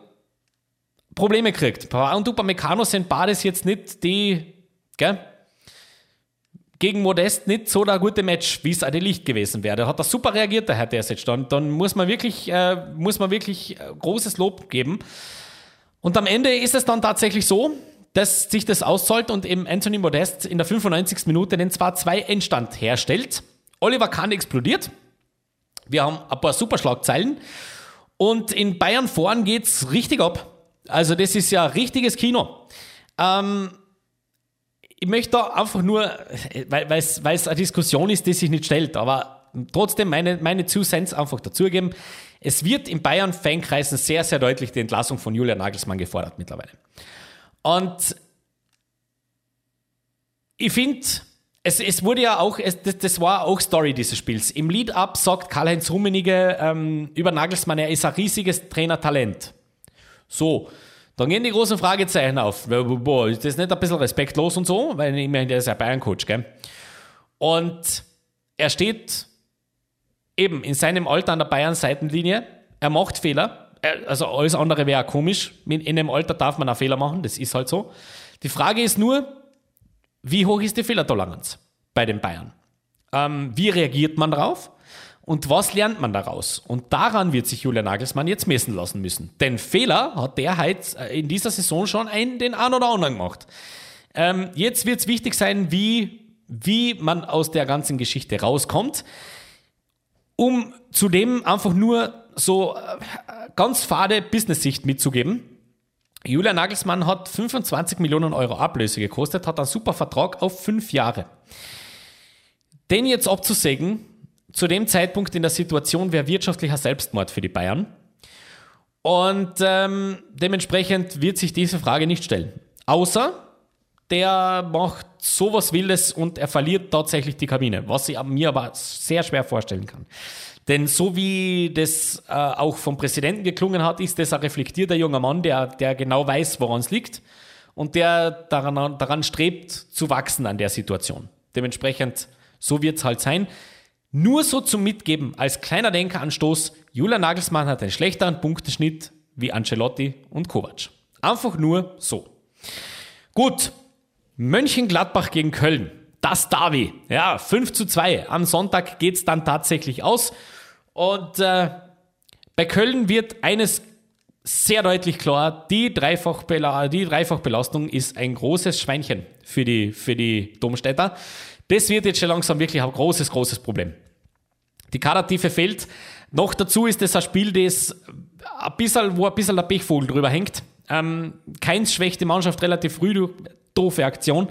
Probleme kriegt. Pavard und Upamecano sind beides jetzt nicht die, gell, gegen Modest nicht so der gute Match, wie es Ade Licht gewesen wäre. Da hat er super reagiert, der Herr Terzic. Dann, dann muss man wirklich, äh, muss man wirklich äh, großes Lob geben. Und am Ende ist es dann tatsächlich so, dass sich das auszahlt und eben Anthony Modest in der 95. Minute den 2-2-Endstand herstellt. Oliver Kahn explodiert. Wir haben ein paar Superschlagzeilen. Und in Bayern vorn geht's richtig ab. Also das ist ja richtiges Kino. Ähm, ich möchte da einfach nur, weil es eine Diskussion ist, die sich nicht stellt, aber trotzdem meine, meine Two Cents einfach dazugeben. Es wird in Bayern-Fankreisen sehr, sehr deutlich die Entlassung von Julian Nagelsmann gefordert mittlerweile. Und ich finde, es, es wurde ja auch, es, das, das, war auch Story dieses Spiels. Im Lead-Up sagt Karl-Heinz Rummenigge ähm, über Nagelsmann, er ist ein riesiges Trainertalent. So, dann gehen die großen Fragezeichen auf. Boah, ist das nicht ein bisschen respektlos und so? Weil immerhin der ist ja Bayern-Coach, gell? Und er steht eben in seinem Alter an der Bayern-Seitenlinie. Er macht Fehler. Also alles andere wäre komisch. In dem Alter darf man auch Fehler machen. Das ist halt so. Die Frage ist nur, wie hoch ist die Fehlertoleranz bei den Bayern? Ähm, wie reagiert man darauf? Und was lernt man daraus? Und daran wird sich Julian Nagelsmann jetzt messen lassen müssen. Denn Fehler hat der halt in dieser Saison schon einen, den einen oder anderen gemacht. Ähm, jetzt wird es wichtig sein, wie, wie man aus der ganzen Geschichte rauskommt. Um zudem einfach nur so äh, ganz fade Business-Sicht mitzugeben. Julian Nagelsmann hat 25 Millionen Euro Ablöse gekostet, hat einen super Vertrag auf fünf Jahre. Den jetzt abzusägen, zu dem Zeitpunkt in der Situation wäre wirtschaftlicher Selbstmord für die Bayern. Und ähm, dementsprechend wird sich diese Frage nicht stellen. Außer der macht sowas Wildes und er verliert tatsächlich die Kabine, was ich mir aber sehr schwer vorstellen kann. Denn so wie das äh, auch vom Präsidenten geklungen hat, ist das ein reflektierter junger Mann, der, der genau weiß, woran es liegt und der daran, daran strebt, zu wachsen an der Situation. Dementsprechend, so wird es halt sein. Nur so zum Mitgeben, als kleiner Denkeranstoß, Julian Nagelsmann hat einen schlechteren Punkteschnitt wie Ancelotti und Kovac. Einfach nur so. Gut, Mönchengladbach gegen Köln. Das Derby. Ja, 5 zu 2. Am Sonntag geht es dann tatsächlich aus. Und äh, bei Köln wird eines sehr deutlich klar, die, Dreifachbela die Dreifachbelastung ist ein großes Schweinchen für die, für die Domstädter. Das wird jetzt schon langsam wirklich ein großes, großes Problem. Die Kadertiefe fehlt. Noch dazu ist es ein Spiel, das ein bisschen, wo ein bisschen der Pechvogel drüber hängt. Ähm, Keins schwächt die Mannschaft relativ früh durch doofe Aktion.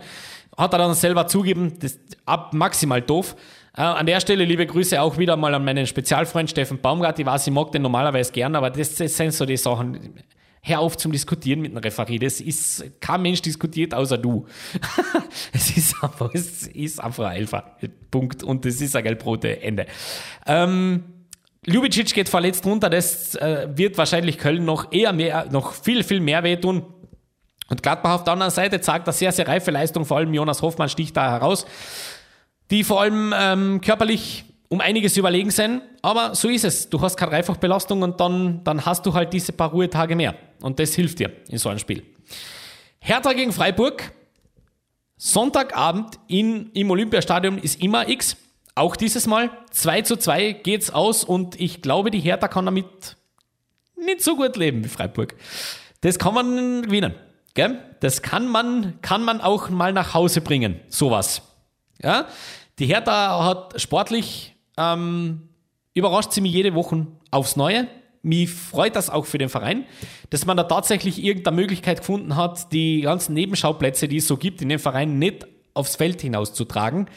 Hat er dann selber zugeben, das ab maximal doof. Äh, an der Stelle liebe Grüße auch wieder mal an meinen Spezialfreund Steffen Baumgart. Ich weiß, ich mag den normalerweise gern, aber das, das sind so die Sachen. Hör auf zum Diskutieren mit einem Referee. Das ist, kein Mensch diskutiert außer du. es ist einfach, es ist einfach ein Elfer. Punkt. Und das ist ein gelb-rote Ende. Ähm, Ljubicic geht verletzt runter. Das äh, wird wahrscheinlich Köln noch eher mehr, noch viel, viel mehr wehtun. Und Gladbach auf der anderen Seite zeigt eine sehr, sehr reife Leistung. Vor allem Jonas Hoffmann sticht da heraus die vor allem ähm, körperlich um einiges überlegen sind. Aber so ist es. Du hast keine Dreifachbelastung und dann, dann hast du halt diese paar Ruhetage mehr. Und das hilft dir in so einem Spiel. Hertha gegen Freiburg. Sonntagabend in, im Olympiastadion ist immer X. Auch dieses Mal. 2 zu 2 geht's aus und ich glaube, die Hertha kann damit nicht so gut leben wie Freiburg. Das kann man gewinnen. Gell? Das kann man, kann man auch mal nach Hause bringen. Sowas. Ja? Die Hertha hat sportlich ähm, überrascht sie mich jede Woche aufs Neue. Mich freut das auch für den Verein, dass man da tatsächlich irgendeine Möglichkeit gefunden hat, die ganzen Nebenschauplätze, die es so gibt, in den Verein nicht aufs Feld hinauszutragen.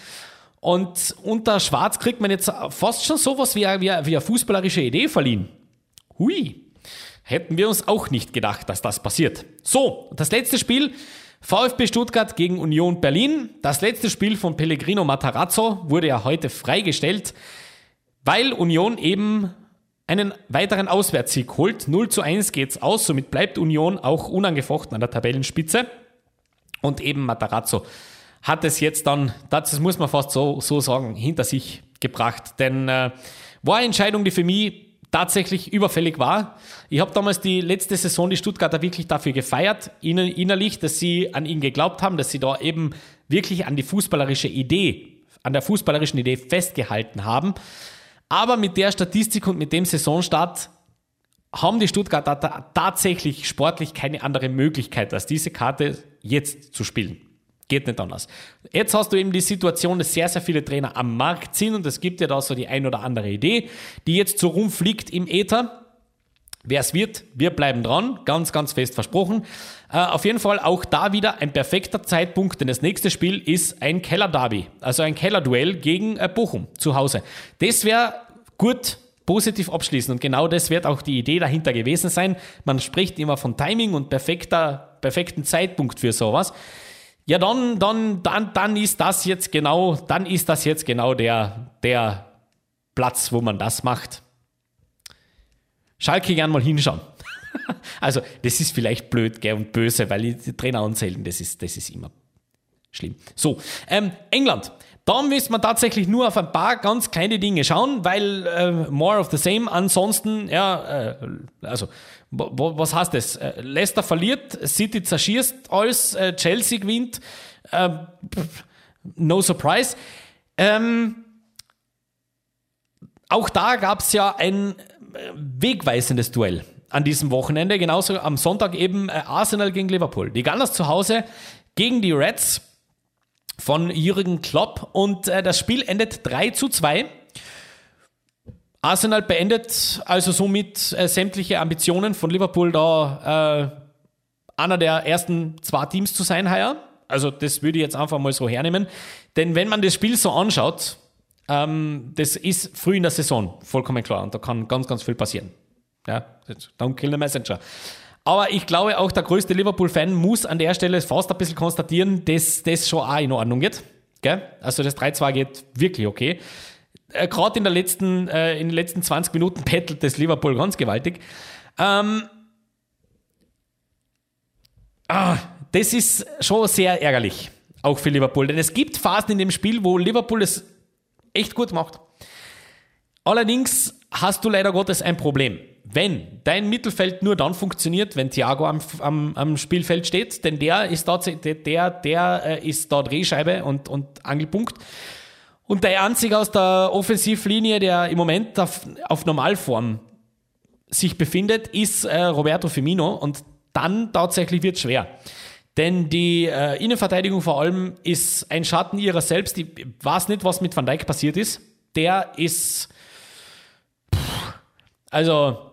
Und unter Schwarz kriegt man jetzt fast schon sowas wie, wie, wie eine fußballerische Idee verliehen. Hui, hätten wir uns auch nicht gedacht, dass das passiert. So, das letzte Spiel VfB Stuttgart gegen Union Berlin. Das letzte Spiel von Pellegrino Matarazzo wurde ja heute freigestellt, weil Union eben einen weiteren Auswärtssieg holt. 0 zu 1 geht's aus, somit bleibt Union auch unangefochten an der Tabellenspitze. Und eben Matarazzo hat es jetzt dann, das muss man fast so, so sagen, hinter sich gebracht. Denn äh, war eine Entscheidung, die für mich tatsächlich überfällig war. Ich habe damals die letzte Saison die Stuttgarter wirklich dafür gefeiert, ihnen innerlich, dass sie an ihn geglaubt haben, dass sie da eben wirklich an die fußballerische Idee, an der fußballerischen Idee festgehalten haben. Aber mit der Statistik und mit dem Saisonstart haben die Stuttgarter tatsächlich sportlich keine andere Möglichkeit, als diese Karte jetzt zu spielen. Geht nicht anders. Jetzt hast du eben die Situation, dass sehr, sehr viele Trainer am Markt sind und es gibt ja da so die ein oder andere Idee, die jetzt so rumfliegt im Äther. Wer es wird, wir bleiben dran, ganz, ganz fest versprochen. Äh, auf jeden Fall auch da wieder ein perfekter Zeitpunkt, denn das nächste Spiel ist ein Keller-Derby, also ein Keller-Duell gegen äh, Bochum zu Hause. Das wäre gut positiv abschließen und genau das wird auch die Idee dahinter gewesen sein. Man spricht immer von Timing und perfekter, perfekten Zeitpunkt für sowas. Ja, dann, dann, dann, dann ist das jetzt genau, dann ist das jetzt genau der, der Platz, wo man das macht. Schalke gern mal hinschauen. also, das ist vielleicht blöd gell, und böse, weil die Trainer anzählen, das ist, das ist immer schlimm. So, ähm, England. Da müsste man tatsächlich nur auf ein paar ganz kleine Dinge schauen, weil äh, more of the same. Ansonsten, ja, äh, also was heißt das? Äh, Leicester verliert, City zerschießt alles, äh, Chelsea gewinnt. Äh, no surprise. Ähm, auch da gab es ja ein wegweisendes Duell an diesem Wochenende. Genauso am Sonntag eben Arsenal gegen Liverpool. Die Gunners zu Hause gegen die Reds von Jürgen Klopp und das Spiel endet 3 zu 2. Arsenal beendet also somit äh, sämtliche Ambitionen von Liverpool da äh, einer der ersten zwei Teams zu sein heuer. Also das würde ich jetzt einfach mal so hernehmen. Denn wenn man das Spiel so anschaut, ähm, das ist früh in der Saison, vollkommen klar. Und da kann ganz, ganz viel passieren. Ja, don't kill the messenger. Aber ich glaube, auch der größte Liverpool-Fan muss an der Stelle fast ein bisschen konstatieren, dass das schon auch in Ordnung geht. Gell? Also das 3-2 geht wirklich okay. Äh, Gerade in, äh, in den letzten 20 Minuten pettelt das Liverpool ganz gewaltig. Ähm, ah, das ist schon sehr ärgerlich, auch für Liverpool. Denn es gibt Phasen in dem Spiel, wo Liverpool es echt gut macht. Allerdings hast du leider Gottes ein Problem wenn dein Mittelfeld nur dann funktioniert, wenn Thiago am, am, am Spielfeld steht, denn der ist der, der, der äh, ist da Drehscheibe und, und Angelpunkt. Und der einzige aus der Offensivlinie, der im Moment auf, auf Normalform sich befindet, ist äh, Roberto Firmino und dann tatsächlich wird es schwer. Denn die äh, Innenverteidigung vor allem ist ein Schatten ihrer selbst. Ich weiß nicht, was mit Van Dijk passiert ist. Der ist. Also,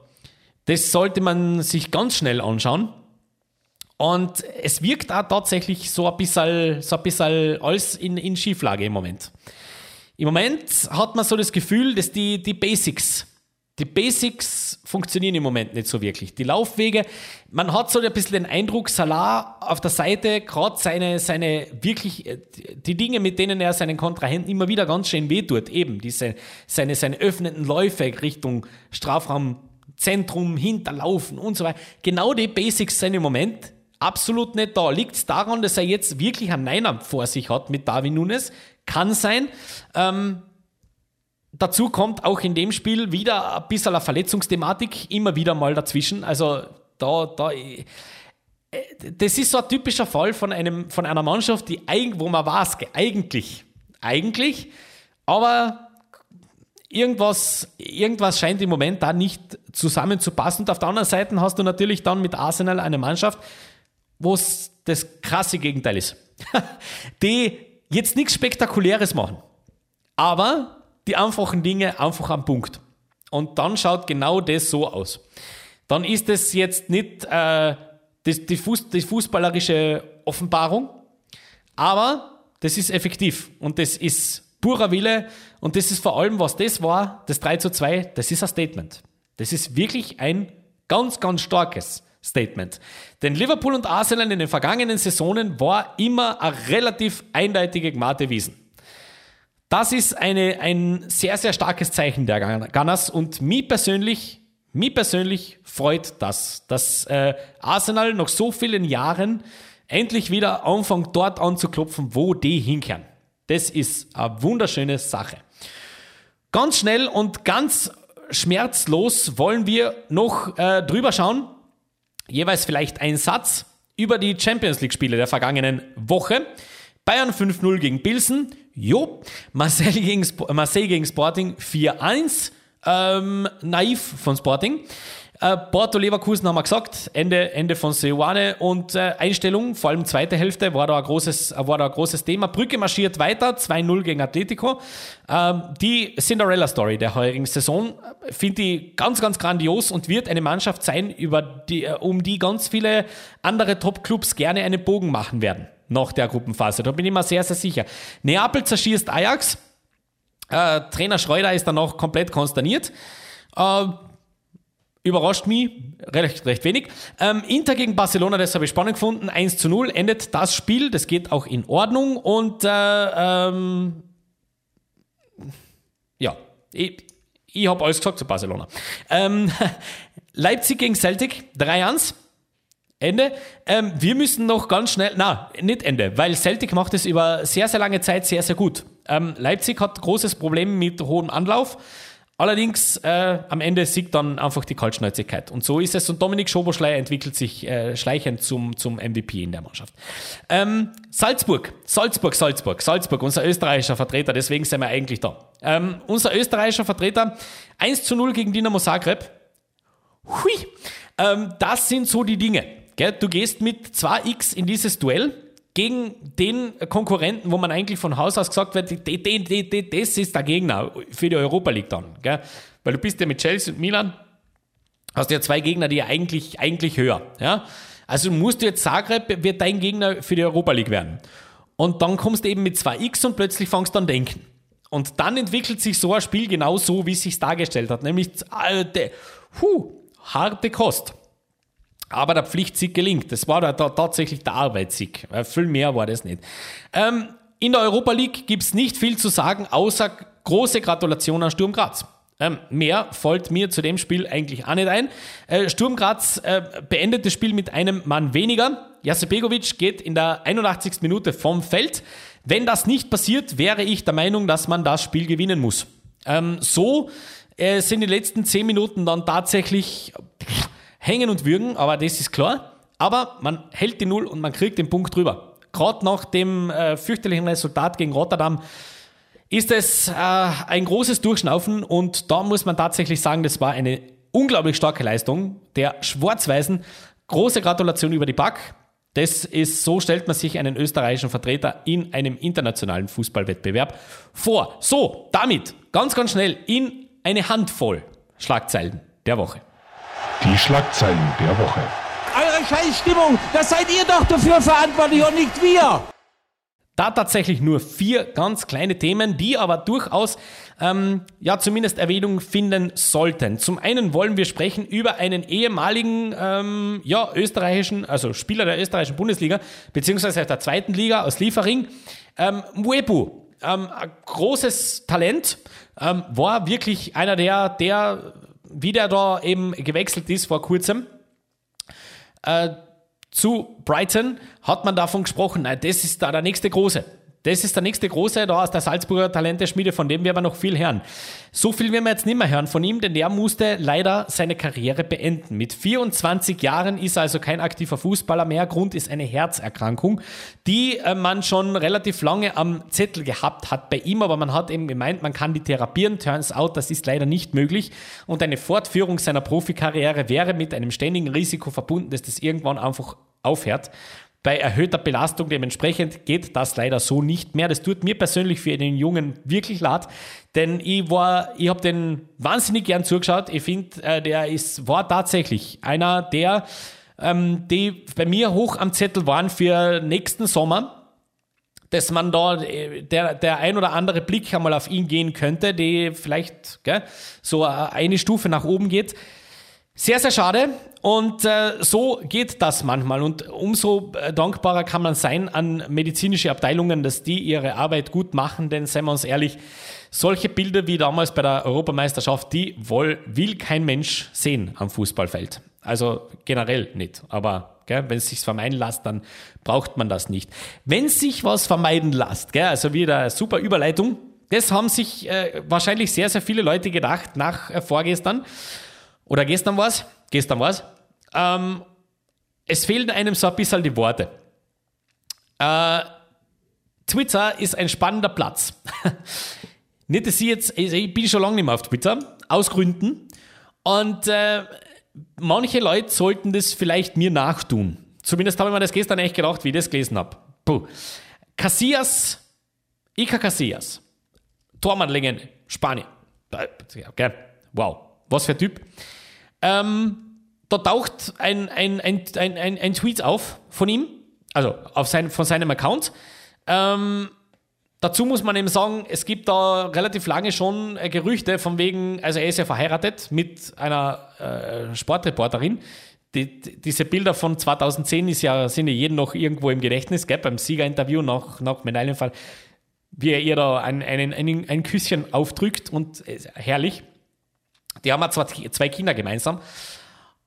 das sollte man sich ganz schnell anschauen. Und es wirkt auch tatsächlich so ein bisschen, so ein bisschen alles in, in Schieflage im Moment. Im Moment hat man so das Gefühl, dass die, die Basics, die Basics funktionieren im Moment nicht so wirklich. Die Laufwege, man hat so ein bisschen den Eindruck, Salah auf der Seite, gerade seine, seine wirklich, die Dinge, mit denen er seinen Kontrahenten immer wieder ganz schön wehtut, eben diese, seine, seine öffnenden Läufe Richtung Strafraum Zentrum, hinterlaufen und so weiter. Genau die Basics sind im Moment absolut nicht da. Liegt es daran, dass er jetzt wirklich einen Neiner vor sich hat mit Darwin Nunes? Kann sein. Ähm, dazu kommt auch in dem Spiel wieder ein bisschen eine Verletzungsthematik, immer wieder mal dazwischen. Also da, da, äh, das ist so ein typischer Fall von, einem, von einer Mannschaft, die, wo man weiß, eigentlich, eigentlich, aber irgendwas, irgendwas scheint im Moment da nicht zusammenzupassen. Und auf der anderen Seite hast du natürlich dann mit Arsenal eine Mannschaft, wo es das krasse Gegenteil ist. die jetzt nichts Spektakuläres machen, aber die einfachen Dinge einfach am Punkt. Und dann schaut genau das so aus. Dann ist es jetzt nicht äh, das, die, Fuß, die fußballerische Offenbarung, aber das ist effektiv und das ist purer Wille. Und das ist vor allem, was das war, das 3 zu 2, das ist ein Statement. Das ist wirklich ein ganz, ganz starkes Statement. Denn Liverpool und Arsenal in den vergangenen Saisonen war immer eine relativ eindeutige Gmate Wiesen. Das ist eine, ein sehr, sehr starkes Zeichen der Gunners und mich persönlich, mich persönlich freut das, dass äh, Arsenal nach so vielen Jahren endlich wieder anfängt dort anzuklopfen, wo die hinkehren. Das ist eine wunderschöne Sache. Ganz schnell und ganz schmerzlos wollen wir noch äh, drüber schauen. Jeweils vielleicht ein Satz über die Champions League-Spiele der vergangenen Woche. Bayern 5-0 gegen Pilsen. Jo. Marseille gegen, Marseille gegen Sporting 4-1. Ähm, naiv von Sporting. Äh, Porto Leverkusen haben wir gesagt, Ende, Ende von Seoane und äh, Einstellung, vor allem zweite Hälfte, war da ein großes, war da ein großes Thema. Brücke marschiert weiter, 2-0 gegen Atletico. Ähm, die Cinderella-Story der heurigen Saison finde ich ganz, ganz grandios und wird eine Mannschaft sein, über die, äh, um die ganz viele andere Top-Clubs gerne einen Bogen machen werden nach der Gruppenphase. Da bin ich mir sehr, sehr sicher. Neapel zerschießt Ajax. Äh, Trainer Schreuder ist dann noch komplett konsterniert. Äh, Überrascht mich recht, recht wenig. Ähm, Inter gegen Barcelona, das habe ich spannend gefunden. 1 zu 0 endet das Spiel. Das geht auch in Ordnung. Und äh, ähm, ja, ich, ich habe alles gesagt zu Barcelona. Ähm, Leipzig gegen Celtic, 3-1. Ende. Ähm, wir müssen noch ganz schnell, na, nicht Ende, weil Celtic macht es über sehr, sehr lange Zeit sehr, sehr gut. Ähm, Leipzig hat großes Problem mit hohem Anlauf. Allerdings äh, am Ende siegt dann einfach die Kaltschnäuzigkeit. Und so ist es. Und Dominik Schoboschleier entwickelt sich äh, schleichend zum, zum MVP in der Mannschaft. Ähm, Salzburg, Salzburg, Salzburg, Salzburg, unser österreichischer Vertreter, deswegen sind wir eigentlich da. Ähm, unser österreichischer Vertreter, 1 zu 0 gegen Dinamo Zagreb. Hui, ähm, das sind so die Dinge. Gell? Du gehst mit 2x in dieses Duell gegen den Konkurrenten, wo man eigentlich von Haus aus gesagt wird, das ist der Gegner für die Europa League dann. Gell? Weil du bist ja mit Chelsea und Milan, hast ja zwei Gegner, die ja eigentlich, eigentlich höher. Ja? Also musst du jetzt Zagreb, wird dein Gegner für die Europa League werden. Und dann kommst du eben mit 2x und plötzlich fangst du an denken. Und dann entwickelt sich so ein Spiel genau so, wie es sich dargestellt hat. Nämlich, äh, huh, harte Kost. Aber der Pflichtsieg gelingt. Das war da, tatsächlich der Arbeitssieg. Äh, viel mehr war das nicht. Ähm, in der Europa League gibt es nicht viel zu sagen, außer große Gratulation an Sturm Graz. Ähm, mehr folgt mir zu dem Spiel eigentlich auch nicht ein. Äh, Sturm Graz äh, beendet das Spiel mit einem Mann weniger. Begovic geht in der 81. Minute vom Feld. Wenn das nicht passiert, wäre ich der Meinung, dass man das Spiel gewinnen muss. Ähm, so äh, sind die letzten 10 Minuten dann tatsächlich hängen und würgen, aber das ist klar. Aber man hält die Null und man kriegt den Punkt drüber. Gerade nach dem äh, fürchterlichen Resultat gegen Rotterdam ist es äh, ein großes Durchschnaufen und da muss man tatsächlich sagen, das war eine unglaublich starke Leistung der Schwarz-Weißen. Große Gratulation über die Back. Das ist, so stellt man sich einen österreichischen Vertreter in einem internationalen Fußballwettbewerb vor. So, damit ganz, ganz schnell in eine Handvoll Schlagzeilen der Woche. Die Schlagzeilen der Woche. Eure Scheißstimmung, das seid ihr doch dafür verantwortlich und nicht wir. Da tatsächlich nur vier ganz kleine Themen, die aber durchaus ähm, ja zumindest Erwähnung finden sollten. Zum einen wollen wir sprechen über einen ehemaligen ähm, ja, österreichischen, also Spieler der österreichischen Bundesliga, beziehungsweise der zweiten Liga aus Liefering, ähm, Mwebu. Ähm, ein großes Talent, ähm, war wirklich einer der, der, wie der da eben gewechselt ist vor kurzem, äh, zu Brighton hat man davon gesprochen, nein, das ist da der nächste Große. Das ist der nächste Große da aus der Salzburger Talenteschmiede, von dem wir aber noch viel hören. So viel werden wir jetzt nicht mehr hören von ihm, denn der musste leider seine Karriere beenden. Mit 24 Jahren ist er also kein aktiver Fußballer mehr. Grund ist eine Herzerkrankung, die äh, man schon relativ lange am Zettel gehabt hat bei ihm, aber man hat eben gemeint, man kann die therapieren. Turns out, das ist leider nicht möglich. Und eine Fortführung seiner Profikarriere wäre mit einem ständigen Risiko verbunden, dass das irgendwann einfach aufhört. Bei erhöhter Belastung dementsprechend geht das leider so nicht mehr. Das tut mir persönlich für den Jungen wirklich leid, denn ich war, ich habe den wahnsinnig gern zugeschaut. Ich finde, äh, der ist, war tatsächlich einer der, ähm, die bei mir hoch am Zettel waren für nächsten Sommer dass man da äh, der, der ein oder andere Blick einmal auf ihn gehen könnte, die vielleicht gell, so eine Stufe nach oben geht. Sehr, sehr schade. Und äh, so geht das manchmal. Und umso äh, dankbarer kann man sein an medizinische Abteilungen, dass die ihre Arbeit gut machen. Denn seien wir uns ehrlich, solche Bilder wie damals bei der Europameisterschaft, die wohl, will kein Mensch sehen am Fußballfeld. Also generell nicht. Aber gell, wenn es sich vermeiden lässt, dann braucht man das nicht. Wenn sich was vermeiden lässt, gell, also wieder super Überleitung, das haben sich äh, wahrscheinlich sehr, sehr viele Leute gedacht nach äh, vorgestern. Oder gestern war es? Gestern war es. Ähm, es fehlen einem so ein bisschen die Worte. Äh, Twitter ist ein spannender Platz. nicht, dass ich jetzt, ich bin schon lange nicht mehr auf Twitter, aus Gründen. Und äh, manche Leute sollten das vielleicht mir nachtun. Zumindest habe ich mir das gestern echt gedacht, wie ich das gelesen habe. Puh. Casillas, Ica Casillas, Tormannlegende, Spanien. Okay. Wow, was für ein Typ. Ähm, da taucht ein, ein, ein, ein, ein, Tweet auf von ihm, also auf sein, von seinem Account. Ähm, dazu muss man eben sagen, es gibt da relativ lange schon äh, Gerüchte von wegen, also er ist ja verheiratet mit einer äh, Sportreporterin. Die, die, diese Bilder von 2010 ist ja, sind ja jedem noch irgendwo im Gedächtnis, gell, beim Siegerinterview nach, nach Medaillenfall, wie er ihr da ein, ein, ein, ein Küsschen aufdrückt und äh, herrlich. Die haben ja zwar zwei Kinder gemeinsam.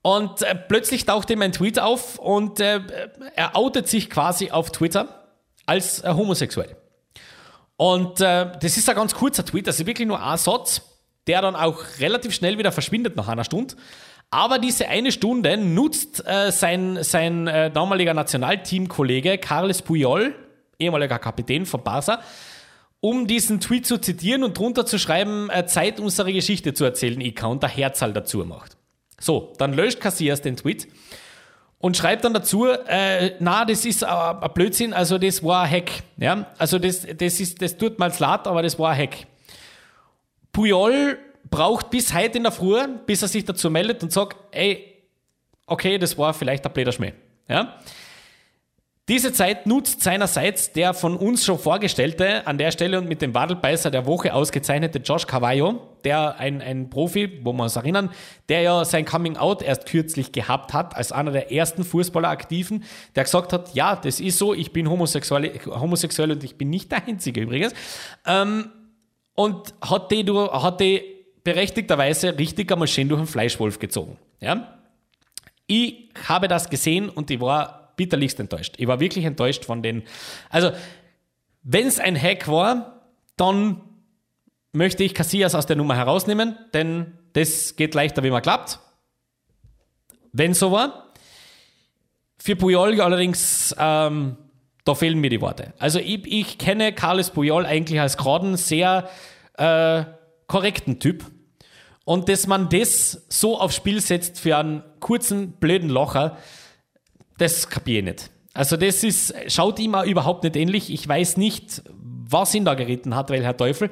Und äh, plötzlich taucht ihm ein Tweet auf und äh, er outet sich quasi auf Twitter als äh, homosexuell. Und äh, das ist ein ganz kurzer Tweet, also wirklich nur ein Satz, der dann auch relativ schnell wieder verschwindet nach einer Stunde. Aber diese eine Stunde nutzt äh, sein, sein äh, damaliger Nationalteamkollege Carles Puyol, ehemaliger Kapitän von Barca, um diesen Tweet zu zitieren und drunter zu schreiben, äh, Zeit, unsere Geschichte zu erzählen, der Herzal dazu macht. So, dann löscht Cassias den Tweet und schreibt dann dazu, äh, na, das ist ein Blödsinn, also das war ein Hack. Ja? Also das, das, ist, das tut mal leid, aber das war ein Hack. Puyol braucht bis heute in der Früh, bis er sich dazu meldet und sagt, ey, okay, das war vielleicht ein blöder Schmäh. Ja? Diese Zeit nutzt seinerseits der von uns schon vorgestellte, an der Stelle und mit dem Wadelbeißer der Woche ausgezeichnete Josh Cavallo, der ein, ein Profi, wo wir uns erinnern, der ja sein Coming Out erst kürzlich gehabt hat, als einer der ersten Fußballer aktiven, der gesagt hat, ja, das ist so, ich bin homosexuell, homosexuell und ich bin nicht der Einzige übrigens. Ähm, und hat die, hat die berechtigterweise richtig einmal schön durch den Fleischwolf gezogen. Ja? Ich habe das gesehen und ich war bitterlichst enttäuscht. Ich war wirklich enttäuscht von den. Also, wenn es ein Hack war, dann möchte ich Casillas aus der Nummer herausnehmen, denn das geht leichter, wie man klappt. Wenn so war. Für Puyol allerdings, ähm, da fehlen mir die Worte. Also ich, ich kenne Carles Puyol eigentlich als geraden, sehr äh, korrekten Typ. Und dass man das so aufs Spiel setzt für einen kurzen, blöden Locher, das kapiere ich nicht. Also das ist, schaut ihm auch überhaupt nicht ähnlich. Ich weiß nicht, was ihn da geritten hat, welcher Teufel.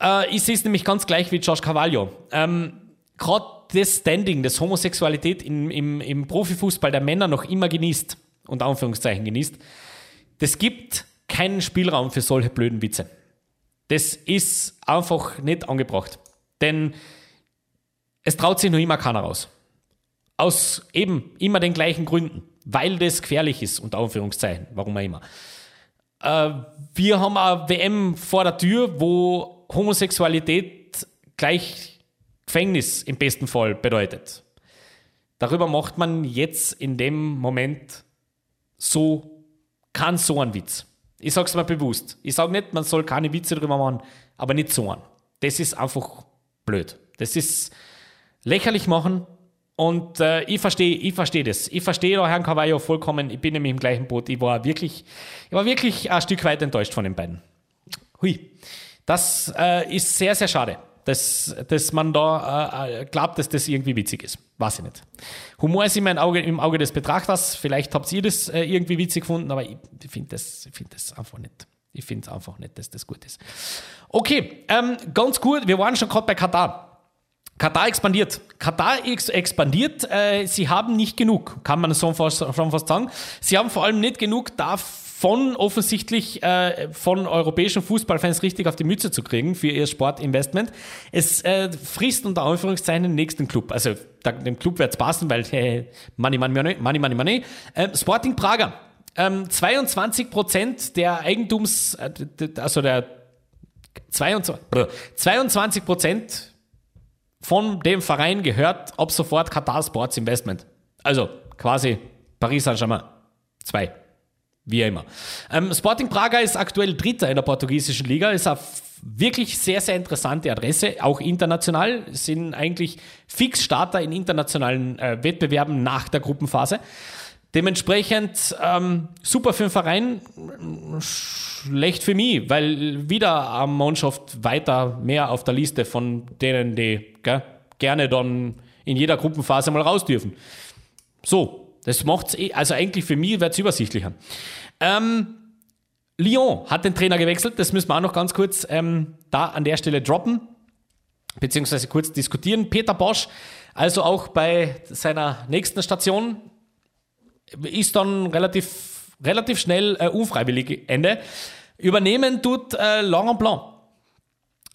Äh, ich sehe es nämlich ganz gleich wie Josh Carvalho. Ähm, Gerade das Standing, das Homosexualität im, im, im Profifußball der Männer noch immer genießt, und Anführungszeichen genießt, das gibt keinen Spielraum für solche blöden Witze. Das ist einfach nicht angebracht. Denn es traut sich noch immer keiner raus. Aus eben immer den gleichen Gründen. Weil das gefährlich ist, unter Anführungszeichen, warum auch immer. Äh, wir haben eine WM vor der Tür, wo Homosexualität gleich Gefängnis im besten Fall bedeutet. Darüber macht man jetzt in dem Moment so, kein so einen Witz. Ich sage es mal bewusst. Ich sage nicht, man soll keine Witze darüber machen, aber nicht so einen. Das ist einfach blöd. Das ist lächerlich machen, und äh, ich verstehe ich versteh das. Ich verstehe da Herrn Cavallo vollkommen. Ich bin nämlich im gleichen Boot. Ich war wirklich, ich war wirklich ein Stück weit enttäuscht von den beiden. Hui. Das äh, ist sehr, sehr schade, dass, dass man da äh, glaubt, dass das irgendwie witzig ist. Weiß ich nicht. Humor ist immer im Auge, im Auge des Betrachters. Vielleicht habt ihr das äh, irgendwie witzig gefunden, aber ich, ich finde das, find das einfach nicht. Ich finde einfach nicht, dass das gut ist. Okay, ähm, ganz gut. Wir waren schon gerade bei Katar. Katar expandiert. Katar ex expandiert. Äh, sie haben nicht genug, kann man so fast, schon fast sagen. Sie haben vor allem nicht genug davon offensichtlich äh, von europäischen Fußballfans richtig auf die Mütze zu kriegen für ihr Sportinvestment. Es äh, frisst unter Anführungszeichen den nächsten Club. Also dem Club wird es passen, weil hey, Money, Money, Money, Money, Money, Money. Äh, Sporting Prager. Ähm, 22 Prozent der Eigentums, also der 22, 22 Prozent von dem Verein gehört ab sofort Qatar Sports Investment. Also quasi Paris Saint-Germain 2. Wie immer. Ähm, Sporting Braga ist aktuell Dritter in der portugiesischen Liga, ist eine wirklich sehr, sehr interessante Adresse, auch international, sind eigentlich fix Starter in internationalen äh, Wettbewerben nach der Gruppenphase. Dementsprechend ähm, super für den Verein, schlecht für mich, weil wieder eine Mannschaft weiter mehr auf der Liste von denen, die gell, gerne dann in jeder Gruppenphase mal raus dürfen. So, das macht's eh, also eigentlich für mich wird es übersichtlicher. Ähm, Lyon hat den Trainer gewechselt, das müssen wir auch noch ganz kurz ähm, da an der Stelle droppen, beziehungsweise kurz diskutieren. Peter Bosch, also auch bei seiner nächsten Station, ist dann relativ, relativ schnell äh, unfreiwillig Ende. Übernehmen tut äh, Laurent Blanc.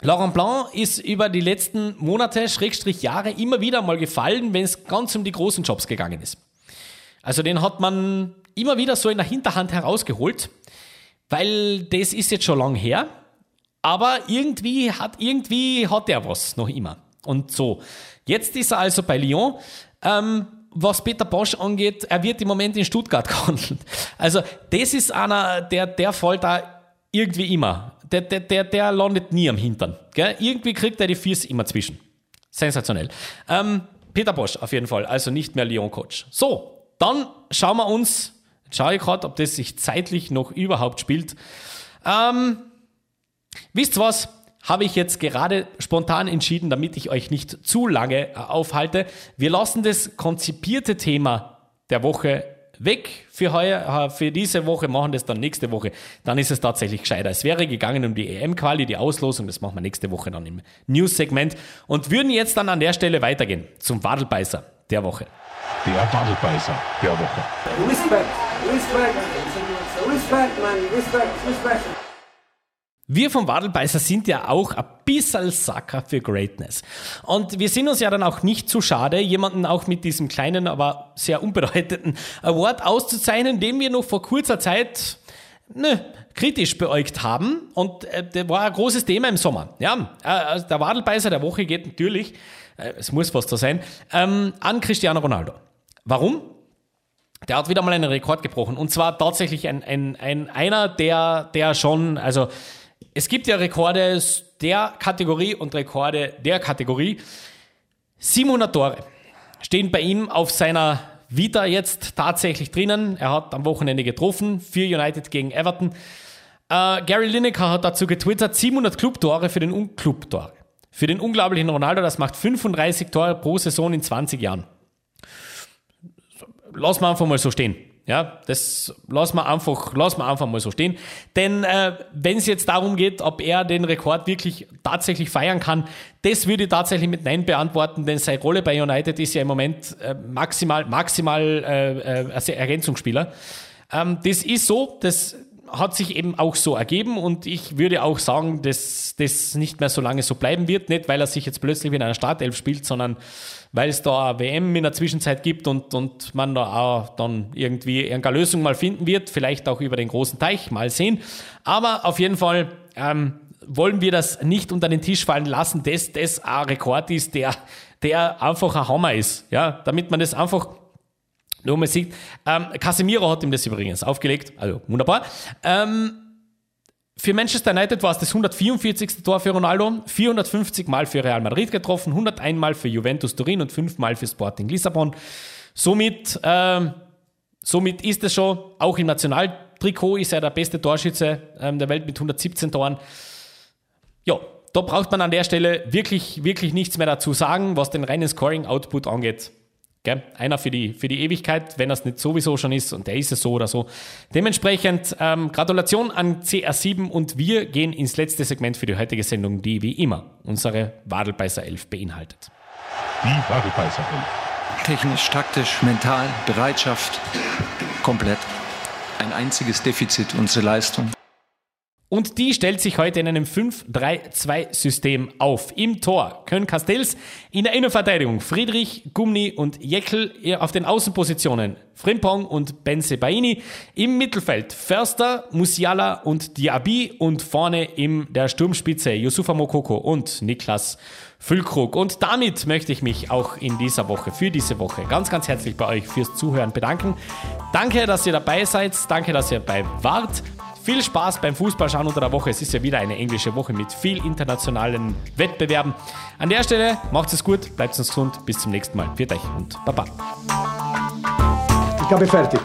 Laurent Blanc ist über die letzten Monate, Schrägstrich Jahre, immer wieder mal gefallen, wenn es ganz um die großen Jobs gegangen ist. Also den hat man immer wieder so in der Hinterhand herausgeholt, weil das ist jetzt schon lang her, aber irgendwie hat, irgendwie hat er was noch immer. Und so. Jetzt ist er also bei Lyon. Ähm, was Peter Bosch angeht, er wird im Moment in Stuttgart gehandelt. Also, das ist einer, der, der fällt da irgendwie immer. Der, der, der, der landet nie am Hintern. Gell? Irgendwie kriegt er die Fiers immer zwischen. Sensationell. Ähm, Peter Bosch auf jeden Fall, also nicht mehr Lyon-Coach. So, dann schauen wir uns, schaue ich gerade, ob das sich zeitlich noch überhaupt spielt. Ähm, wisst was? Habe ich jetzt gerade spontan entschieden, damit ich euch nicht zu lange äh, aufhalte. Wir lassen das konzipierte Thema der Woche weg für heuer, äh, für diese Woche, machen das dann nächste Woche. Dann ist es tatsächlich gescheiter. Es wäre gegangen um die EM-Quali, die Auslosung, das machen wir nächste Woche dann im News-Segment und würden jetzt dann an der Stelle weitergehen zum Wadelbeißer. der Woche. Der Wadelbeißer der Woche. Respect, respect, respect, man, respect, respect. Wir vom Wadelbeißer sind ja auch ein bisschen Sucker für Greatness. Und wir sind uns ja dann auch nicht zu schade, jemanden auch mit diesem kleinen, aber sehr unbedeutenden Award auszuzeichnen, den wir noch vor kurzer Zeit ne, kritisch beäugt haben. Und äh, der war ein großes Thema im Sommer. Ja, äh, der Wadelbeißer der Woche geht natürlich, äh, es muss fast so sein, ähm, an Cristiano Ronaldo. Warum? Der hat wieder mal einen Rekord gebrochen. Und zwar tatsächlich ein, ein, ein, einer, der, der schon, also es gibt ja Rekorde der Kategorie und Rekorde der Kategorie. 700 Tore stehen bei ihm auf seiner Vita jetzt tatsächlich drinnen. Er hat am Wochenende getroffen für United gegen Everton. Äh, Gary Lineker hat dazu getwittert, 700 Clubtore für den Un Clubtore. Für den unglaublichen Ronaldo, das macht 35 Tore pro Saison in 20 Jahren. Lass mal einfach mal so stehen. Ja, das lassen wir einfach, lassen wir einfach mal so stehen. Denn äh, wenn es jetzt darum geht, ob er den Rekord wirklich tatsächlich feiern kann, das würde ich tatsächlich mit Nein beantworten, denn seine Rolle bei United ist ja im Moment äh, maximal, maximal äh, äh, Ergänzungsspieler. Ähm, das ist so, das hat sich eben auch so ergeben und ich würde auch sagen, dass das nicht mehr so lange so bleiben wird. Nicht, weil er sich jetzt plötzlich in einer Startelf spielt, sondern weil es da eine WM in der Zwischenzeit gibt und, und man da auch dann irgendwie irgendeine Lösung mal finden wird. Vielleicht auch über den großen Teich, mal sehen. Aber auf jeden Fall ähm, wollen wir das nicht unter den Tisch fallen lassen, dass das ein Rekord ist, der, der einfach ein Hammer ist. Ja, damit man das einfach nur mal sieht. Ähm, Casemiro hat ihm das übrigens aufgelegt, also wunderbar. Ähm, für Manchester United war es das 144. Tor für Ronaldo, 450 Mal für Real Madrid getroffen, 101 Mal für Juventus Turin und 5 Mal für Sporting Lissabon. Somit, ähm, somit ist es schon, auch im Nationaltrikot ist er der beste Torschütze ähm, der Welt mit 117 Toren. Ja, da braucht man an der Stelle wirklich, wirklich nichts mehr dazu sagen, was den reinen Scoring-Output angeht. Gell? Einer für die, für die Ewigkeit, wenn das nicht sowieso schon ist und der ist es so oder so. Dementsprechend ähm, Gratulation an CR7 und wir gehen ins letzte Segment für die heutige Sendung, die wie immer unsere Wadelbeißer 11 beinhaltet. Die Wadelbeißer 11. Technisch, taktisch, mental, Bereitschaft, komplett. Ein einziges Defizit, unsere Leistung. Und die stellt sich heute in einem 5-3-2-System auf. Im Tor Köln Castells, in der Innenverteidigung Friedrich, Gumni und Jeckel auf den Außenpositionen Frimpong und Benze Baini. Im Mittelfeld Förster, Musiala und Diaby und vorne in der Sturmspitze Yusufa Mokoko und Niklas Füllkrug. Und damit möchte ich mich auch in dieser Woche, für diese Woche, ganz, ganz herzlich bei euch fürs Zuhören bedanken. Danke, dass ihr dabei seid. Danke, dass ihr dabei wart. Viel Spaß beim Fußballschauen unter der Woche. Es ist ja wieder eine englische Woche mit viel internationalen Wettbewerben. An der Stelle macht es gut, bleibt uns gesund. Bis zum nächsten Mal. Viert euch und Baba. Ich habe fertig.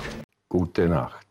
Gute Nacht.